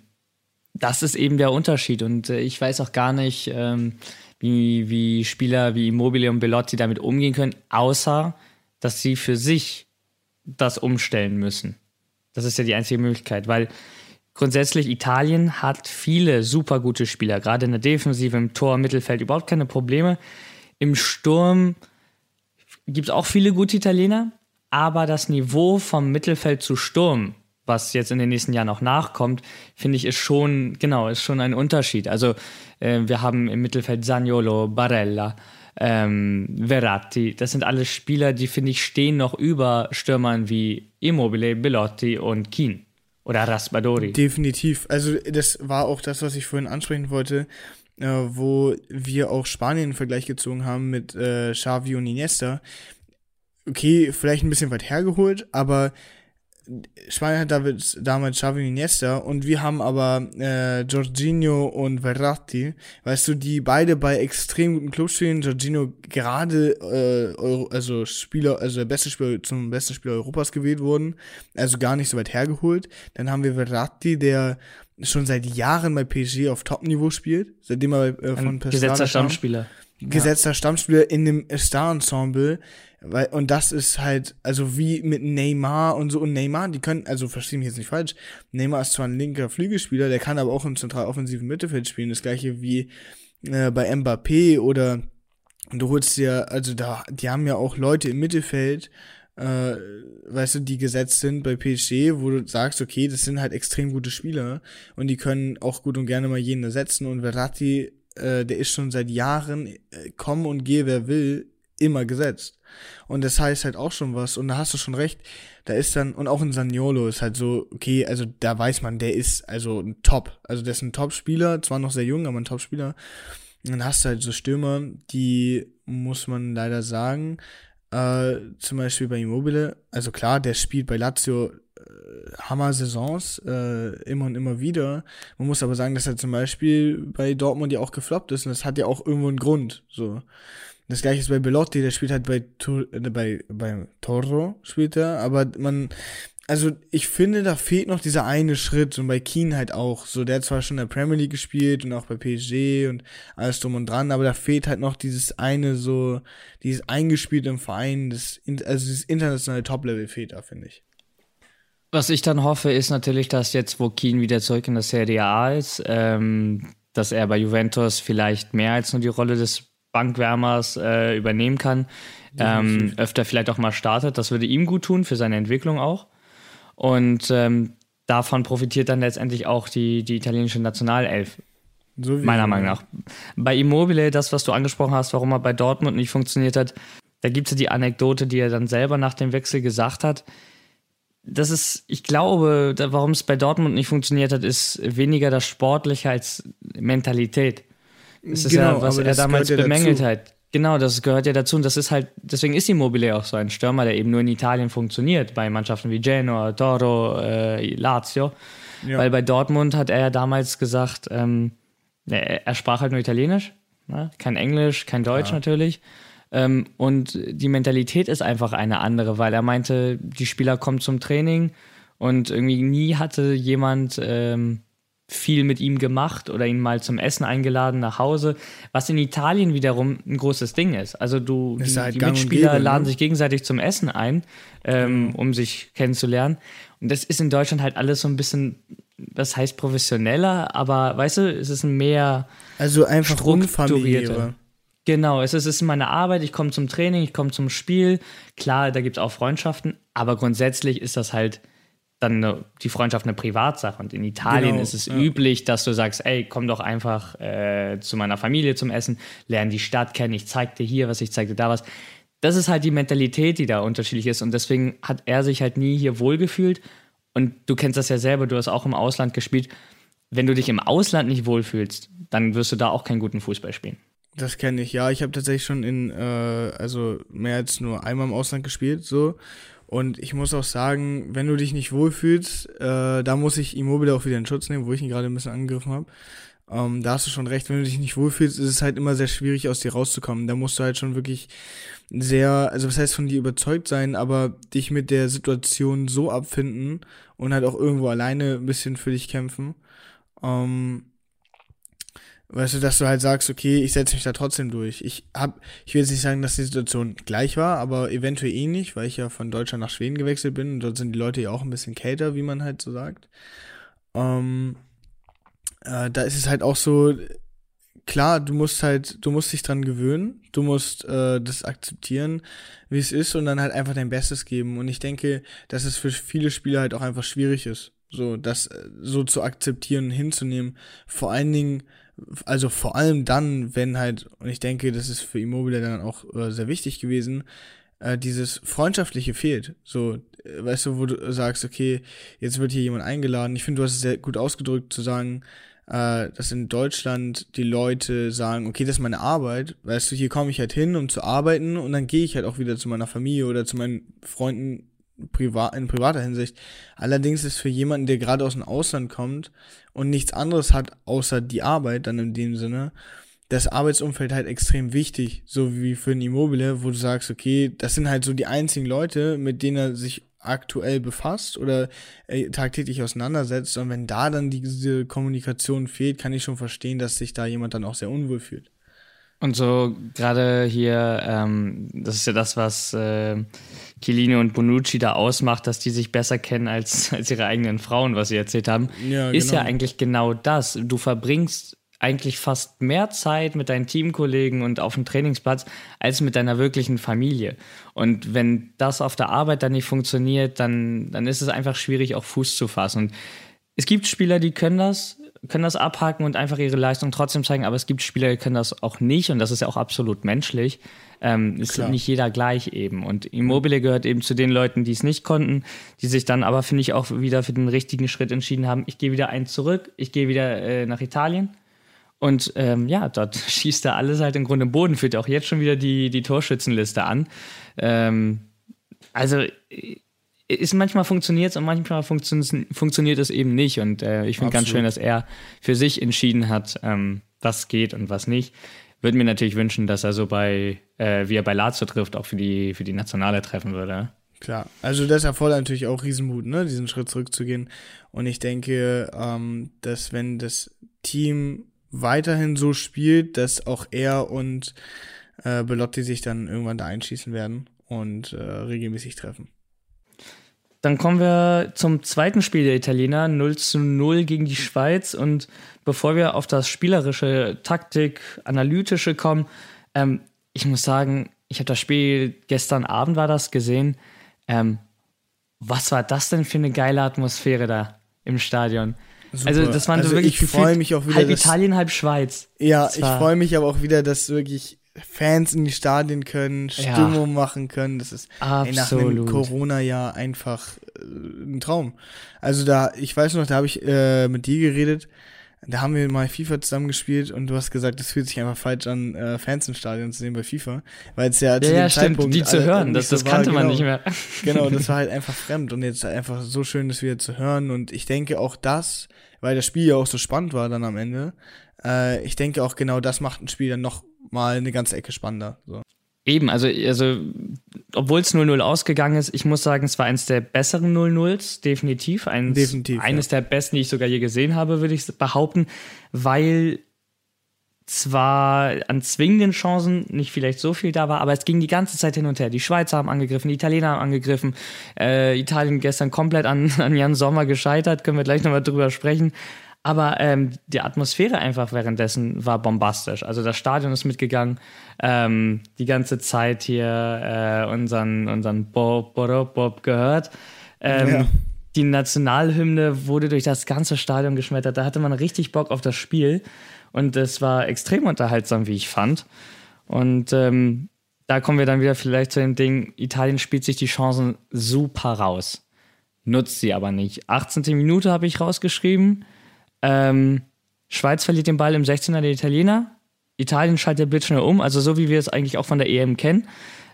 Speaker 2: das ist eben der Unterschied. Und äh, ich weiß auch gar nicht, ähm, wie, wie Spieler wie Immobile und Bellotti damit umgehen können, außer dass sie für sich das umstellen müssen. Das ist ja die einzige Möglichkeit, weil grundsätzlich Italien hat viele super gute Spieler, gerade in der Defensive, im Tor, Mittelfeld überhaupt keine Probleme. Im Sturm gibt es auch viele gute Italiener, aber das Niveau vom Mittelfeld zu Sturm, was jetzt in den nächsten Jahren auch nachkommt, finde ich, ist schon, genau, ist schon ein Unterschied. Also äh, wir haben im Mittelfeld Saniolo, Barella, ähm, Verratti. Das sind alles Spieler, die, finde ich, stehen noch über Stürmern wie Immobile, Belotti und Keen. Oder Raspadori.
Speaker 3: Definitiv. Also, das war auch das, was ich vorhin ansprechen wollte, äh, wo wir auch Spanien in Vergleich gezogen haben mit äh, Xavi und Iniesta. Okay, vielleicht ein bisschen weit hergeholt, aber Spanien hat David, damals Xavi Iniesta und wir haben aber äh, Jorginho und Verratti, weißt du, die beide bei extrem guten Clubs spielen. Jorginho gerade äh, Euro, also Spieler, also der beste Spieler zum besten Spieler Europas gewählt wurden, also gar nicht so weit hergeholt. Dann haben wir Verratti, der schon seit Jahren bei PSG auf Top-Niveau spielt, seitdem er äh, von
Speaker 2: PSG gesetzter Stammspieler.
Speaker 3: Gesetzter ja. Stammspieler in dem Star-Ensemble weil, und das ist halt, also wie mit Neymar und so. Und Neymar, die können, also verstehe mich jetzt nicht falsch, Neymar ist zwar ein linker Flügelspieler, der kann aber auch im zentral offensiven Mittelfeld spielen. Das gleiche wie äh, bei Mbappé oder du holst dir, also da, die haben ja auch Leute im Mittelfeld, äh, weißt du, die gesetzt sind bei PSG, wo du sagst, okay, das sind halt extrem gute Spieler und die können auch gut und gerne mal jeden ersetzen und Verratti, äh, der ist schon seit Jahren, äh, komm und gehe, wer will, immer gesetzt. Und das heißt halt auch schon was. Und da hast du schon recht. Da ist dann, und auch in Saniolo ist halt so, okay, also da weiß man, der ist also ein Top. Also der ist ein Top-Spieler, zwar noch sehr jung, aber ein Top-Spieler. Und dann hast du halt so Stürmer, die muss man leider sagen, äh, zum Beispiel bei Immobile, also klar, der spielt bei Lazio äh, Hammer-Saisons äh, immer und immer wieder. Man muss aber sagen, dass er zum Beispiel bei Dortmund ja auch gefloppt ist und das hat ja auch irgendwo einen Grund. So. Das gleiche ist bei Belotti, der spielt halt bei, äh, bei, bei Toro, spielt er, aber man, also ich finde, da fehlt noch dieser eine Schritt und bei Keen halt auch. So, der hat zwar schon in der Premier League gespielt und auch bei PSG und alles drum und dran, aber da fehlt halt noch dieses eine so, dieses eingespielte im Verein, das, also dieses internationale Top-Level fehlt da, finde ich.
Speaker 2: Was ich dann hoffe, ist natürlich, dass jetzt, wo Keen wieder zurück in der Serie A ist, ähm, dass er bei Juventus vielleicht mehr als nur die Rolle des Bankwärmers äh, übernehmen kann, ähm, öfter vielleicht auch mal startet. Das würde ihm gut tun, für seine Entwicklung auch. Und ähm, davon profitiert dann letztendlich auch die, die italienische Nationalelf. So meiner Meinung nach. Bei Immobile, das, was du angesprochen hast, warum er bei Dortmund nicht funktioniert hat, da gibt es ja die Anekdote, die er dann selber nach dem Wechsel gesagt hat. Das ist, ich glaube, warum es bei Dortmund nicht funktioniert hat, ist weniger das Sportliche als Mentalität. Das ist genau, ja, was er damals bemängelt hat. Genau, das gehört ja dazu. Und das ist halt, deswegen ist Immobile auch so ein Stürmer, der eben nur in Italien funktioniert, bei Mannschaften wie Genoa, Toro, äh, Lazio. Ja. Weil bei Dortmund hat er ja damals gesagt, ähm, er, er, sprach halt nur Italienisch, ne? kein Englisch, kein Deutsch ja. natürlich. Ähm, und die Mentalität ist einfach eine andere, weil er meinte, die Spieler kommen zum Training und irgendwie nie hatte jemand ähm, viel mit ihm gemacht oder ihn mal zum Essen eingeladen nach Hause, was in Italien wiederum ein großes Ding ist. Also du, die, halt die Mitspieler laden ne? sich gegenseitig zum Essen ein, ähm, um sich kennenzulernen. Und das ist in Deutschland halt alles so ein bisschen, das heißt professioneller, aber weißt du, es ist ein mehr
Speaker 3: also einfach strukturierter.
Speaker 2: Genau, es ist, es ist meine Arbeit, ich komme zum Training, ich komme zum Spiel. Klar, da gibt es auch Freundschaften, aber grundsätzlich ist das halt dann eine, die Freundschaft eine Privatsache. Und in Italien genau, ist es ja. üblich, dass du sagst, ey, komm doch einfach äh, zu meiner Familie zum Essen, lern die Stadt kennen, ich zeig dir hier was, ich zeig dir da was. Das ist halt die Mentalität, die da unterschiedlich ist. Und deswegen hat er sich halt nie hier wohlgefühlt. Und du kennst das ja selber, du hast auch im Ausland gespielt. Wenn du dich im Ausland nicht wohlfühlst, dann wirst du da auch keinen guten Fußball spielen.
Speaker 3: Das kenne ich, ja. Ich habe tatsächlich schon in, äh, also mehr als nur einmal im Ausland gespielt, so. Und ich muss auch sagen, wenn du dich nicht wohlfühlst, äh, da muss ich Immobile auch wieder in Schutz nehmen, wo ich ihn gerade ein bisschen angegriffen habe. Ähm, da hast du schon recht, wenn du dich nicht wohlfühlst, ist es halt immer sehr schwierig, aus dir rauszukommen. Da musst du halt schon wirklich sehr, also was heißt von dir überzeugt sein, aber dich mit der Situation so abfinden und halt auch irgendwo alleine ein bisschen für dich kämpfen. Ähm, Weißt du, dass du halt sagst, okay, ich setze mich da trotzdem durch. Ich hab, ich will jetzt nicht sagen, dass die Situation gleich war, aber eventuell ähnlich, weil ich ja von Deutschland nach Schweden gewechselt bin und dort sind die Leute ja auch ein bisschen kälter, wie man halt so sagt. Ähm, äh, da ist es halt auch so, klar, du musst halt, du musst dich dran gewöhnen, du musst äh, das akzeptieren, wie es ist und dann halt einfach dein Bestes geben. Und ich denke, dass es für viele Spieler halt auch einfach schwierig ist, so das äh, so zu akzeptieren, hinzunehmen. Vor allen Dingen, also vor allem dann, wenn halt, und ich denke, das ist für Immobile dann auch äh, sehr wichtig gewesen, äh, dieses Freundschaftliche fehlt. So, äh, weißt du, wo du sagst, okay, jetzt wird hier jemand eingeladen. Ich finde, du hast es sehr gut ausgedrückt zu sagen, äh, dass in Deutschland die Leute sagen, okay, das ist meine Arbeit, weißt du, hier komme ich halt hin, um zu arbeiten und dann gehe ich halt auch wieder zu meiner Familie oder zu meinen Freunden privat, in privater Hinsicht. Allerdings ist für jemanden, der gerade aus dem Ausland kommt und nichts anderes hat, außer die Arbeit, dann in dem Sinne, das Arbeitsumfeld halt extrem wichtig, so wie für ein Immobile, wo du sagst, okay, das sind halt so die einzigen Leute, mit denen er sich aktuell befasst oder äh, tagtäglich auseinandersetzt. Und wenn da dann diese Kommunikation fehlt, kann ich schon verstehen, dass sich da jemand dann auch sehr unwohl fühlt.
Speaker 2: Und so gerade hier, ähm, das ist ja das, was äh, Chiellini und Bonucci da ausmacht, dass die sich besser kennen als, [LAUGHS] als ihre eigenen Frauen, was sie erzählt haben, ja, ist genau. ja eigentlich genau das. Du verbringst eigentlich fast mehr Zeit mit deinen Teamkollegen und auf dem Trainingsplatz als mit deiner wirklichen Familie. Und wenn das auf der Arbeit dann nicht funktioniert, dann, dann ist es einfach schwierig, auch Fuß zu fassen. Und es gibt Spieler, die können das, können das abhaken und einfach ihre Leistung trotzdem zeigen, aber es gibt Spieler, die können das auch nicht und das ist ja auch absolut menschlich. Ähm, ist Klar. nicht jeder gleich eben. Und Immobile gehört eben zu den Leuten, die es nicht konnten, die sich dann aber, finde ich, auch wieder für den richtigen Schritt entschieden haben. Ich gehe wieder einen zurück, ich gehe wieder äh, nach Italien. Und ähm, ja, dort [LAUGHS] schießt er alles halt im Grunde im Boden, führt auch jetzt schon wieder die, die Torschützenliste an. Ähm, also ist manchmal funktioniert es und manchmal funktio funktioniert es eben nicht. Und äh, ich finde ganz schön, dass er für sich entschieden hat, ähm, was geht und was nicht. Würde mir natürlich wünschen, dass er so bei, äh, wie er bei Lazio trifft, auch für die, für die Nationale treffen würde.
Speaker 3: Klar, also das erfordert natürlich auch Riesenmut, ne, diesen Schritt zurückzugehen. Und ich denke, ähm, dass wenn das Team weiterhin so spielt, dass auch er und äh, Belotti sich dann irgendwann da einschießen werden und äh, regelmäßig treffen.
Speaker 2: Dann kommen wir zum zweiten Spiel der Italiener, 0 zu 0 gegen die Schweiz. Und bevor wir auf das spielerische, Taktik, analytische kommen, ähm, ich muss sagen, ich habe das Spiel gestern Abend war das gesehen. Ähm, was war das denn für eine geile Atmosphäre da im Stadion? Super. Also das waren also so wirklich
Speaker 3: ich freue mich auch wieder
Speaker 2: halb Italien, halb Schweiz.
Speaker 3: Ja, ich freue mich aber auch wieder, dass wirklich Fans in die Stadien können, Stimmung ja. machen können. Das ist ey, nach einem Corona-Jahr einfach äh, ein Traum. Also da, ich weiß noch, da habe ich äh, mit dir geredet, da haben wir mal FIFA zusammengespielt und du hast gesagt, es fühlt sich einfach falsch an, äh, Fans im Stadion zu sehen bei FIFA, weil es ja
Speaker 2: zu ja, dem ja, Zeitpunkt stimmt, die zu hören, das, das so kannte war, man genau, nicht mehr. [LAUGHS]
Speaker 3: genau, das [LAUGHS] war halt einfach fremd und jetzt einfach so schön, das wieder zu hören und ich denke auch das, weil das Spiel ja auch so spannend war dann am Ende, äh, ich denke auch genau das macht ein Spiel dann noch mal eine ganze Ecke spannender. So.
Speaker 2: Eben, also, also obwohl es 0-0 ausgegangen ist, ich muss sagen, es war eines der besseren 0-0s, definitiv. Eins, definitiv. Eines ja. der besten, die ich sogar je gesehen habe, würde ich behaupten, weil zwar an zwingenden Chancen nicht vielleicht so viel da war, aber es ging die ganze Zeit hin und her. Die Schweizer haben angegriffen, die Italiener haben angegriffen. Äh, Italien gestern komplett an, [LAUGHS] an Jan Sommer gescheitert, können wir gleich nochmal drüber sprechen. Aber ähm, die Atmosphäre einfach währenddessen war bombastisch. Also das Stadion ist mitgegangen, ähm, die ganze Zeit hier äh, unseren, unseren Bob, Bob, Bob gehört. Ähm, ja. Die Nationalhymne wurde durch das ganze Stadion geschmettert. Da hatte man richtig Bock auf das Spiel. Und es war extrem unterhaltsam, wie ich fand. Und ähm, da kommen wir dann wieder vielleicht zu dem Ding, Italien spielt sich die Chancen super raus. Nutzt sie aber nicht. 18. Minute habe ich rausgeschrieben. Ähm, Schweiz verliert den Ball im 16er der Italiener. Italien schaltet blitzschnell um, also so wie wir es eigentlich auch von der EM kennen.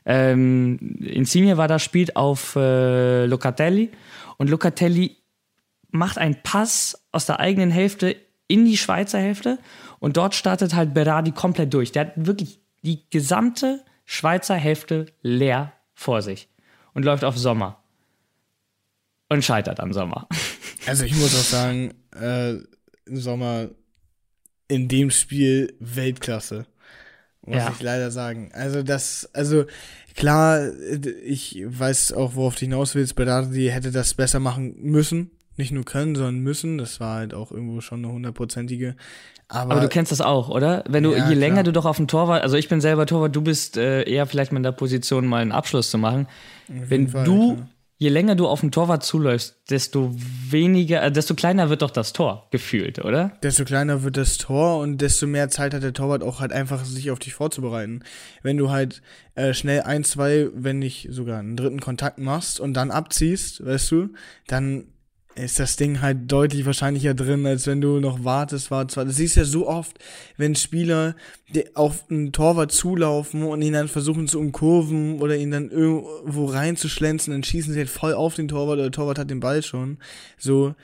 Speaker 2: Ähm, Insigne war da, spielt auf äh, Locatelli und Locatelli macht einen Pass aus der eigenen Hälfte in die Schweizer Hälfte und dort startet halt Berardi komplett durch. Der hat wirklich die gesamte Schweizer Hälfte leer vor sich und läuft auf Sommer und scheitert an Sommer. [LAUGHS]
Speaker 3: Also ich muss auch sagen, äh, im Sommer in dem Spiel Weltklasse. Muss ja. ich leider sagen. Also das, also klar, ich weiß auch, worauf du hinaus willst. Berardi hätte das besser machen müssen. Nicht nur können, sondern müssen. Das war halt auch irgendwo schon eine hundertprozentige.
Speaker 2: Aber, Aber, du kennst das auch, oder? Wenn du, ja, je länger klar. du doch auf dem Torwart, also ich bin selber Torwart, du bist äh, eher vielleicht mal in der Position, mal einen Abschluss zu machen. Wenn Fall, du klar je länger du auf den Torwart zuläufst, desto weniger, äh, desto kleiner wird doch das Tor gefühlt, oder?
Speaker 3: Desto kleiner wird das Tor und desto mehr Zeit hat der Torwart auch halt einfach, sich auf dich vorzubereiten. Wenn du halt äh, schnell ein, zwei, wenn nicht sogar einen dritten Kontakt machst und dann abziehst, weißt du, dann ist das Ding halt deutlich wahrscheinlicher drin, als wenn du noch wartest, wartest, wartest. Das siehst ja so oft, wenn Spieler auf einen Torwart zulaufen und ihn dann versuchen zu umkurven oder ihn dann irgendwo reinzuschlänzen, dann schießen sie halt voll auf den Torwart oder der Torwart hat den Ball schon. So.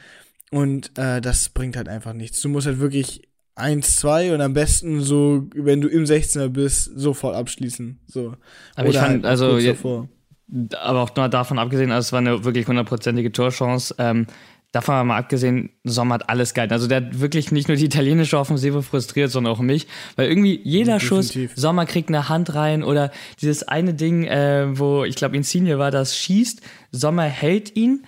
Speaker 3: Und äh, das bringt halt einfach nichts. Du musst halt wirklich 1, 2 und am besten so, wenn du im 16er bist, sofort abschließen. So.
Speaker 2: Aber oder ich fand, halt also, jetzt, aber auch nur davon abgesehen, also es war eine wirklich hundertprozentige Torchance. Ähm, davon mal abgesehen, Sommer hat alles gehalten. Also der hat wirklich nicht nur die italienische Offensive frustriert, sondern auch mich. Weil irgendwie jeder Definitiv. Schuss, Sommer kriegt eine Hand rein oder dieses eine Ding, äh, wo ich glaube Insigne war, das schießt, Sommer hält ihn,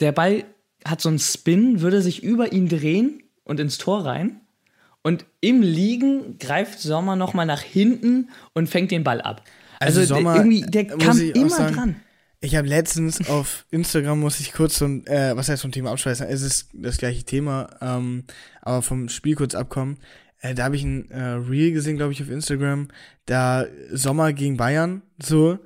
Speaker 2: der Ball hat so einen Spin, würde sich über ihn drehen und ins Tor rein. Und im Liegen greift Sommer nochmal nach hinten und fängt den Ball ab. Also, also Sommer, irgendwie, der kam immer sagen, dran.
Speaker 3: Ich habe letztens auf Instagram, muss ich kurz so ein, äh, was heißt vom Thema abschweißen, es ist das gleiche Thema, ähm, aber vom Spiel kurz abkommen. Äh, da habe ich ein äh, Reel gesehen, glaube ich, auf Instagram, da Sommer gegen Bayern, so,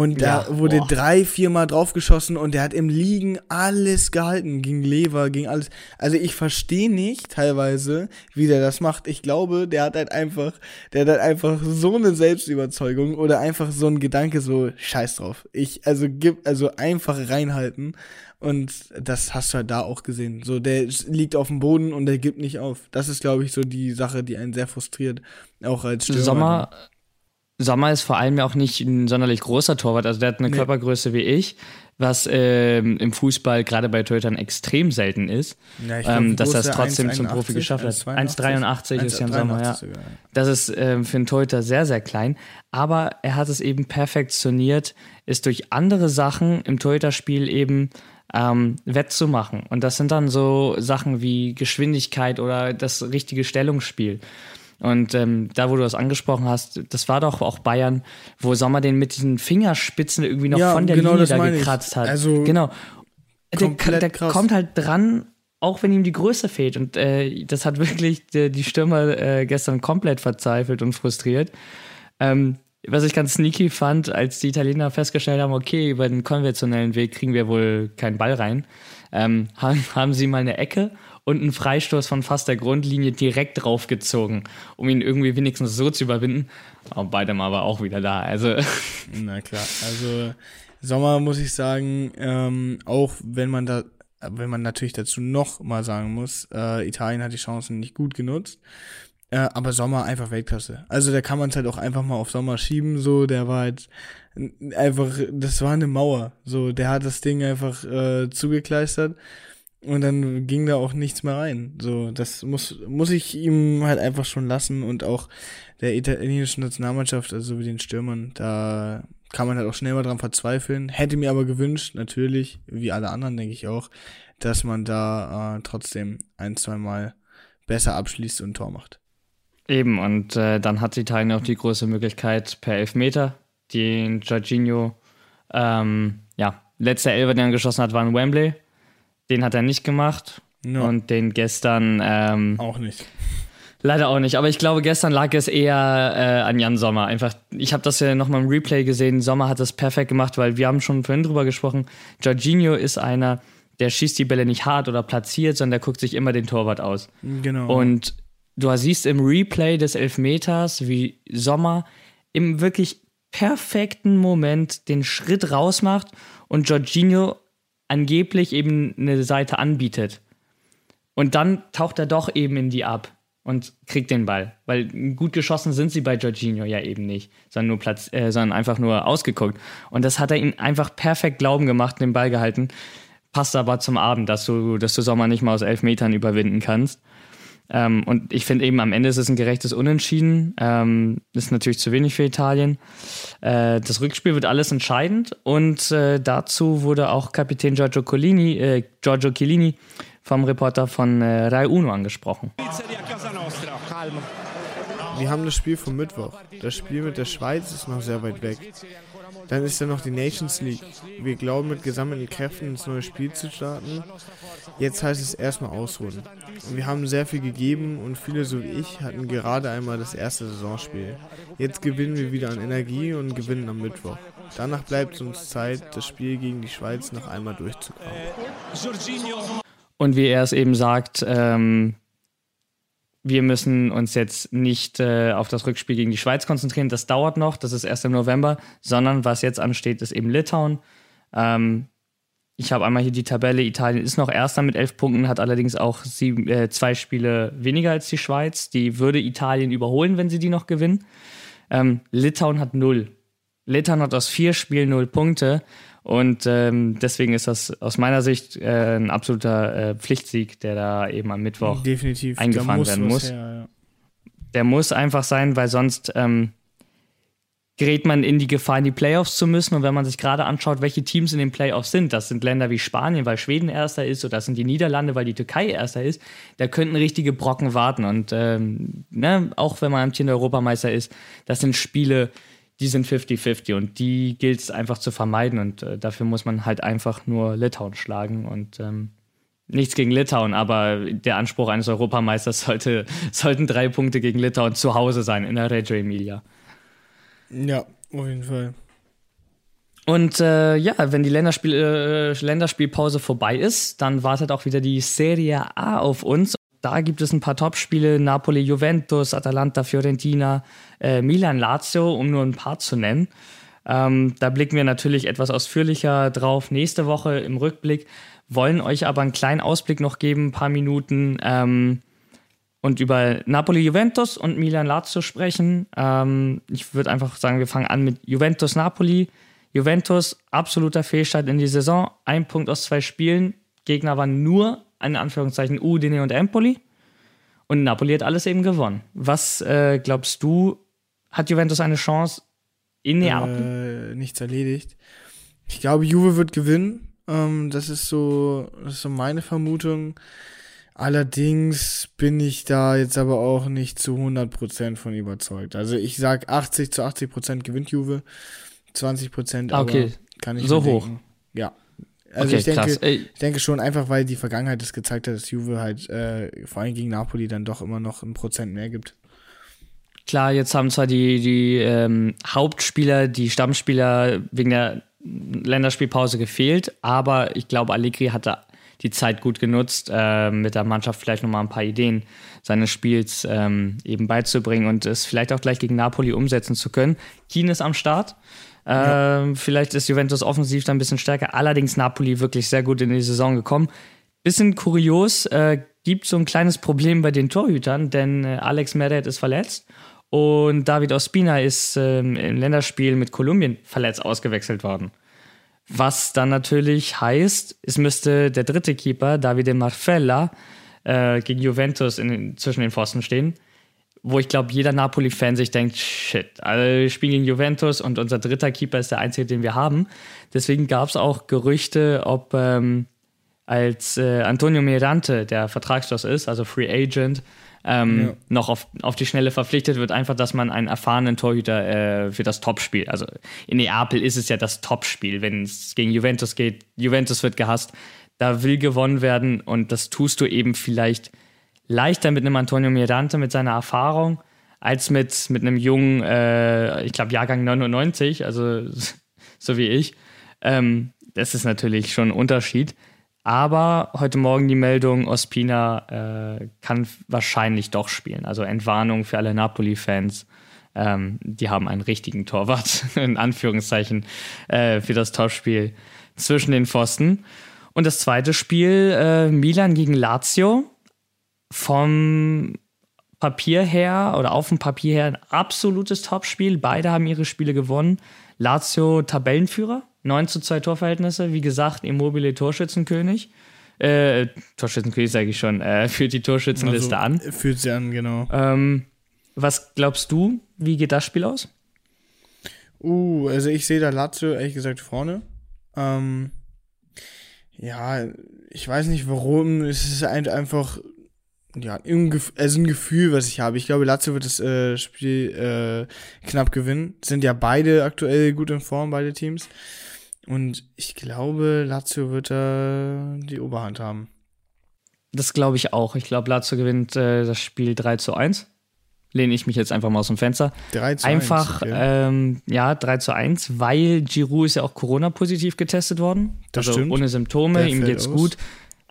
Speaker 3: und da ja, wurde boah. drei, viermal draufgeschossen und der hat im Liegen alles gehalten, gegen Lever, gegen alles. Also ich verstehe nicht teilweise, wie der das macht. Ich glaube, der hat halt einfach, der hat halt einfach so eine Selbstüberzeugung oder einfach so ein Gedanke, so scheiß drauf. Ich, also gib, also einfach reinhalten. Und das hast du halt da auch gesehen. So, der liegt auf dem Boden und der gibt nicht auf. Das ist, glaube ich, so die Sache, die einen sehr frustriert. Auch als
Speaker 2: Stürmer. Sommer, Sommer ist vor allem ja auch nicht ein sonderlich großer Torwart, also der hat eine nee. Körpergröße wie ich, was ähm, im Fußball gerade bei Torhütern extrem selten ist, ja, glaub, ähm, dass er es trotzdem 1, zum Profi geschafft hat. 1,83 ist ja im Sommer, ja. Sogar, ja. Das ist ähm, für einen Torhüter sehr, sehr klein, aber er hat es eben perfektioniert, ist durch andere Sachen im Torhüterspiel eben ähm, wettzumachen. Und das sind dann so Sachen wie Geschwindigkeit oder das richtige Stellungsspiel. Und ähm, da, wo du das angesprochen hast, das war doch auch Bayern, wo Sommer den mit diesen Fingerspitzen irgendwie noch ja, von der genau Linie da gekratzt ich. hat. Also genau. Der, der kommt halt dran, auch wenn ihm die Größe fehlt. Und äh, das hat wirklich die, die Stürmer äh, gestern komplett verzweifelt und frustriert. Ähm, was ich ganz sneaky fand, als die Italiener festgestellt haben, okay, über den konventionellen Weg kriegen wir wohl keinen Ball rein, ähm, haben, haben sie mal eine Ecke und einen Freistoß von fast der Grundlinie direkt draufgezogen, um ihn irgendwie wenigstens so zu überwinden. Aber beide mal war auch wieder da. Also. [LAUGHS]
Speaker 3: Na klar, also Sommer muss ich sagen, ähm, auch wenn man da, wenn man natürlich dazu noch mal sagen muss, äh, Italien hat die Chancen nicht gut genutzt. Äh, aber Sommer einfach Weltklasse. Also da kann man es halt auch einfach mal auf Sommer schieben, so, der war halt einfach, das war eine Mauer. So, der hat das Ding einfach äh, zugekleistert und dann ging da auch nichts mehr rein. So, das muss, muss ich ihm halt einfach schon lassen und auch der italienischen Nationalmannschaft, also wie den Stürmern, da kann man halt auch schnell mal dran verzweifeln. Hätte mir aber gewünscht, natürlich, wie alle anderen, denke ich auch, dass man da äh, trotzdem ein, zwei Mal besser abschließt und Tor macht.
Speaker 2: Eben, und äh, dann hat Italien auch die große Möglichkeit per Elfmeter, den Jorginho, ähm, ja, letzter Elfer, den er geschossen hat, war in Wembley. Den hat er nicht gemacht. Ja. Und den gestern. Ähm,
Speaker 3: auch nicht.
Speaker 2: Leider auch nicht. Aber ich glaube, gestern lag es eher äh, an Jan Sommer. Einfach, ich habe das ja nochmal im Replay gesehen. Sommer hat das perfekt gemacht, weil wir haben schon vorhin drüber gesprochen. Jorginho ist einer, der schießt die Bälle nicht hart oder platziert, sondern der guckt sich immer den Torwart aus.
Speaker 3: Genau.
Speaker 2: Und du siehst im Replay des Elfmeters, wie Sommer im wirklich perfekten Moment den Schritt rausmacht und Jorginho angeblich eben eine Seite anbietet. Und dann taucht er doch eben in die ab und kriegt den Ball. Weil gut geschossen sind sie bei Jorginho ja eben nicht, sondern nur Platz, äh, sondern einfach nur ausgeguckt. Und das hat er ihm einfach perfekt glauben gemacht, den Ball gehalten. Passt aber zum Abend, dass du, dass du Sommer nicht mal aus elf Metern überwinden kannst. Ähm, und ich finde eben am Ende ist es ein gerechtes Unentschieden. Ähm, ist natürlich zu wenig für Italien. Äh, das Rückspiel wird alles entscheidend und äh, dazu wurde auch Kapitän Giorgio, Collini, äh, Giorgio Chiellini vom Reporter von äh, Rai Uno angesprochen.
Speaker 3: Wir haben das Spiel vom Mittwoch. Das Spiel mit der Schweiz ist noch sehr weit weg. Dann ist ja noch die Nations League. Wir glauben, mit gesammelten Kräften ins neue Spiel zu starten. Jetzt heißt es erstmal ausruhen. Wir haben sehr viel gegeben und viele, so wie ich, hatten gerade einmal das erste Saisonspiel. Jetzt gewinnen wir wieder an Energie und gewinnen am Mittwoch. Danach bleibt uns Zeit, das Spiel gegen die Schweiz noch einmal durchzukommen.
Speaker 2: Und wie er es eben sagt, ähm, wir müssen uns jetzt nicht äh, auf das Rückspiel gegen die Schweiz konzentrieren. Das dauert noch, das ist erst im November, sondern was jetzt ansteht, ist eben Litauen. Ähm, ich habe einmal hier die Tabelle. Italien ist noch Erster mit elf Punkten, hat allerdings auch sieben, äh, zwei Spiele weniger als die Schweiz. Die würde Italien überholen, wenn sie die noch gewinnen. Ähm, Litauen hat null. Litauen hat aus vier Spielen null Punkte. Und ähm, deswegen ist das aus meiner Sicht äh, ein absoluter äh, Pflichtsieg, der da eben am Mittwoch
Speaker 3: Definitiv.
Speaker 2: eingefahren muss werden muss. Her, ja. Der muss einfach sein, weil sonst ähm, gerät man in die Gefahr, in die Playoffs zu müssen. Und wenn man sich gerade anschaut, welche Teams in den Playoffs sind, das sind Länder wie Spanien, weil Schweden erster ist, oder das sind die Niederlande, weil die Türkei erster ist, da könnten richtige Brocken warten. Und ähm, ne, auch wenn man amtierender Europameister ist, das sind Spiele, die sind 50-50 und die gilt es einfach zu vermeiden. Und äh, dafür muss man halt einfach nur Litauen schlagen. Und ähm, nichts gegen Litauen, aber der Anspruch eines Europameisters sollte, [LAUGHS] sollten drei Punkte gegen Litauen zu Hause sein in der Reggio Emilia.
Speaker 3: Ja, auf jeden Fall.
Speaker 2: Und äh, ja, wenn die Länderspiel, äh, Länderspielpause vorbei ist, dann wartet auch wieder die Serie A auf uns. Da gibt es ein paar Topspiele: Napoli, Juventus, Atalanta, Fiorentina, äh, Milan, Lazio, um nur ein paar zu nennen. Ähm, da blicken wir natürlich etwas ausführlicher drauf nächste Woche im Rückblick, wollen euch aber einen kleinen Ausblick noch geben, ein paar Minuten. Ähm, und über Napoli, Juventus und Milan Lazio sprechen. Ähm, ich würde einfach sagen, wir fangen an mit Juventus, Napoli. Juventus, absoluter Fehlstart in die Saison. Ein Punkt aus zwei Spielen. Gegner waren nur, in Anführungszeichen, Udine und Empoli. Und Napoli hat alles eben gewonnen. Was äh, glaubst du, hat Juventus eine Chance in
Speaker 3: Neapel? Äh, nichts erledigt. Ich glaube, Juve wird gewinnen. Ähm, das, ist so, das ist so meine Vermutung. Allerdings bin ich da jetzt aber auch nicht zu 100% von überzeugt. Also ich sag 80 zu 80% gewinnt Juve, 20% aber okay. kann ich
Speaker 2: so hoch.
Speaker 3: Denken. Ja. Also okay, ich, denke, ich denke schon einfach, weil die Vergangenheit es gezeigt hat, dass Juve halt äh, vor allem gegen Napoli dann doch immer noch ein Prozent mehr gibt.
Speaker 2: Klar, jetzt haben zwar die, die ähm, Hauptspieler, die Stammspieler wegen der Länderspielpause gefehlt, aber ich glaube, Allegri hatte die Zeit gut genutzt, äh, mit der Mannschaft vielleicht nochmal ein paar Ideen seines Spiels ähm, eben beizubringen und es vielleicht auch gleich gegen Napoli umsetzen zu können. Keen ist am Start. Ja. Ähm, vielleicht ist Juventus offensiv dann ein bisschen stärker. Allerdings Napoli wirklich sehr gut in die Saison gekommen. Bisschen kurios, äh, gibt so ein kleines Problem bei den Torhütern, denn äh, Alex Meret ist verletzt und David Ospina ist ähm, im Länderspiel mit Kolumbien verletzt ausgewechselt worden. Was dann natürlich heißt, es müsste der dritte Keeper, Davide Marfella, äh, gegen Juventus in, zwischen den Pfosten stehen. Wo ich glaube, jeder Napoli-Fan sich denkt, shit, wir spielen gegen Juventus und unser dritter Keeper ist der einzige, den wir haben. Deswegen gab es auch Gerüchte, ob ähm, als äh, Antonio Mirante, der Vertragsschluss ist, also Free Agent, ähm, ja. noch auf, auf die Schnelle verpflichtet wird, einfach, dass man einen erfahrenen Torhüter äh, für das Topspiel, also in Neapel ist es ja das Topspiel, wenn es gegen Juventus geht, Juventus wird gehasst, da will gewonnen werden und das tust du eben vielleicht leichter mit einem Antonio Mirante mit seiner Erfahrung als mit, mit einem jungen, äh, ich glaube Jahrgang 99, also [LAUGHS] so wie ich. Ähm, das ist natürlich schon ein Unterschied. Aber heute Morgen die Meldung, Ospina äh, kann wahrscheinlich doch spielen. Also Entwarnung für alle Napoli-Fans. Ähm, die haben einen richtigen Torwart, [LAUGHS] in Anführungszeichen, äh, für das Topspiel zwischen den Pfosten. Und das zweite Spiel, äh, Milan gegen Lazio, vom Papier her oder auf dem Papier her ein absolutes Topspiel. Beide haben ihre Spiele gewonnen. Lazio Tabellenführer, 9 zu 2 Torverhältnisse. Wie gesagt, Immobile Torschützenkönig. Äh, Torschützenkönig sage ich schon, äh, führt die Torschützenliste also,
Speaker 3: an. Führt sie an, genau.
Speaker 2: Ähm, was glaubst du, wie geht das Spiel aus?
Speaker 3: Uh, also ich sehe da Lazio ehrlich gesagt vorne. Ähm, ja, ich weiß nicht warum. Es ist einfach ja, also ein Gefühl, was ich habe. Ich glaube, Lazio wird das äh, Spiel äh, knapp gewinnen. Sind ja beide aktuell gut in Form, beide Teams. Und ich glaube, Lazio wird da die Oberhand haben.
Speaker 2: Das glaube ich auch. Ich glaube, Lazio gewinnt äh, das Spiel 3 zu 1. Lehne ich mich jetzt einfach mal aus dem Fenster. 3 zu einfach, 1. Einfach, okay. ähm, ja, 3 zu 1, weil Giroud ist ja auch Corona-positiv getestet worden. Das also stimmt. ohne Symptome, Der ihm geht's aus. gut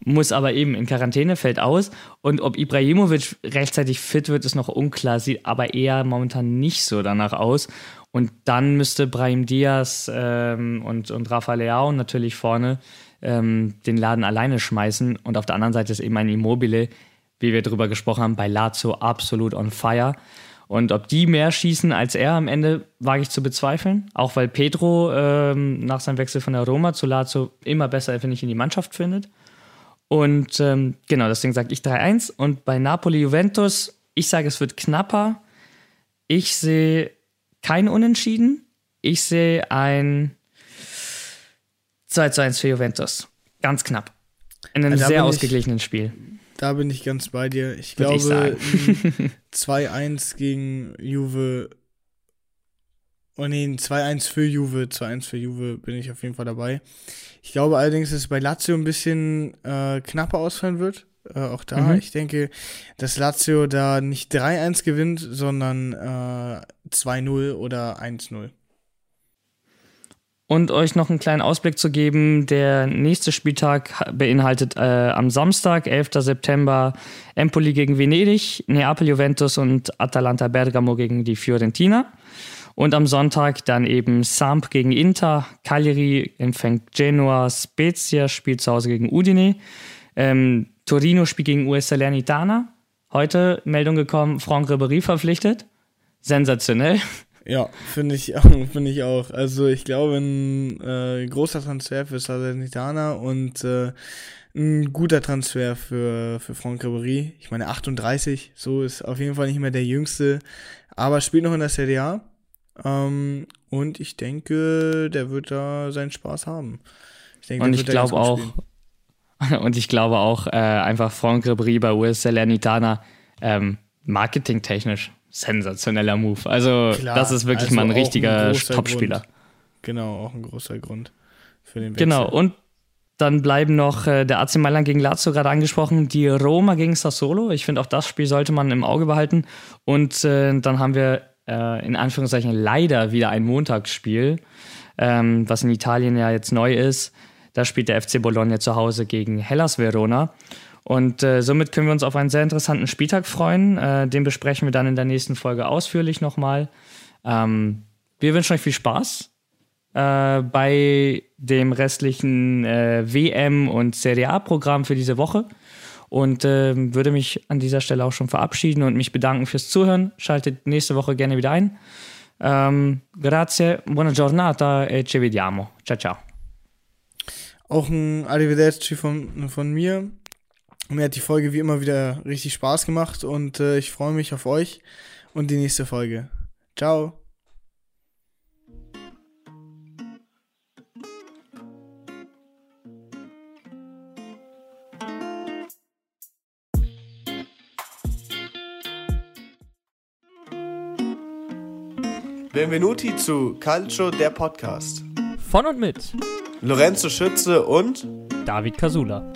Speaker 2: muss aber eben in Quarantäne, fällt aus. Und ob Ibrahimovic rechtzeitig fit wird, ist noch unklar, sieht aber eher momentan nicht so danach aus. Und dann müsste Brahim Diaz ähm, und, und Rafa Leao natürlich vorne ähm, den Laden alleine schmeißen. Und auf der anderen Seite ist eben ein Immobile, wie wir darüber gesprochen haben, bei Lazio absolut on fire. Und ob die mehr schießen als er am Ende, wage ich zu bezweifeln. Auch weil Pedro ähm, nach seinem Wechsel von der Roma zu Lazio immer besser, finde ich, in die Mannschaft findet. Und ähm, genau, deswegen sage ich 3-1. Und bei Napoli Juventus, ich sage, es wird knapper. Ich sehe kein Unentschieden. Ich sehe ein 2 1 für Juventus. Ganz knapp. In einem sehr ausgeglichenen ich, Spiel.
Speaker 3: Da bin ich ganz bei dir. Ich Würde glaube, 2-1 gegen Juve. Oh nee, 2-1 für Juve. 2-1 für Juve bin ich auf jeden Fall dabei. Ich glaube allerdings, dass es bei Lazio ein bisschen äh, knapper ausfallen wird. Äh, auch da. Mhm. Ich denke, dass Lazio da nicht 3-1 gewinnt, sondern äh, 2-0 oder 1-0.
Speaker 2: Und euch noch einen kleinen Ausblick zu geben, der nächste Spieltag beinhaltet äh, am Samstag, 11. September, Empoli gegen Venedig, Neapel Juventus und Atalanta Bergamo gegen die Fiorentina. Und am Sonntag dann eben Samp gegen Inter, Cagliari empfängt Genoa, Spezia spielt zu Hause gegen Udine, ähm, Torino spielt gegen US Salernitana. Heute Meldung gekommen, Franck Ribéry verpflichtet. Sensationell.
Speaker 3: Ja, finde ich, [LAUGHS] find ich auch. Also ich glaube, ein äh, großer Transfer für Salernitana und äh, ein guter Transfer für, für Franck Ribéry. Ich meine 38, so ist auf jeden Fall nicht mehr der Jüngste, aber spielt noch in der Serie A. Ähm, und ich denke, der wird da seinen Spaß haben.
Speaker 2: Ich denke, und ich glaube auch, [LAUGHS] und ich glaube auch, äh, einfach Franck Ribéry bei US Salernitana, ähm, marketingtechnisch sensationeller Move. Also, Klar, das ist wirklich also mal ein richtiger ein Topspieler.
Speaker 3: Genau, auch ein großer Grund für den
Speaker 2: Wechsel. Genau, und dann bleiben noch äh, der AC Mailand gegen Lazio gerade angesprochen, die Roma gegen Sassuolo. Ich finde auch das Spiel sollte man im Auge behalten. Und äh, dann haben wir äh, in Anführungszeichen leider wieder ein Montagsspiel, ähm, was in Italien ja jetzt neu ist. Da spielt der FC Bologna zu Hause gegen Hellas Verona. Und äh, somit können wir uns auf einen sehr interessanten Spieltag freuen. Äh, den besprechen wir dann in der nächsten Folge ausführlich nochmal. Ähm, wir wünschen euch viel Spaß äh, bei dem restlichen äh, WM- und Serie A-Programm für diese Woche und äh, würde mich an dieser Stelle auch schon verabschieden und mich bedanken fürs Zuhören. Schaltet nächste Woche gerne wieder ein. Ähm, grazie, buona giornata e ci vediamo. Ciao, ciao.
Speaker 3: Auch ein Arrivederci von, von mir. Mir hat die Folge wie immer wieder richtig Spaß gemacht und äh, ich freue mich auf euch und die nächste Folge. Ciao.
Speaker 1: Benvenuti zu Calcio, der Podcast.
Speaker 2: Von und mit
Speaker 1: Lorenzo Schütze und
Speaker 2: David Casula.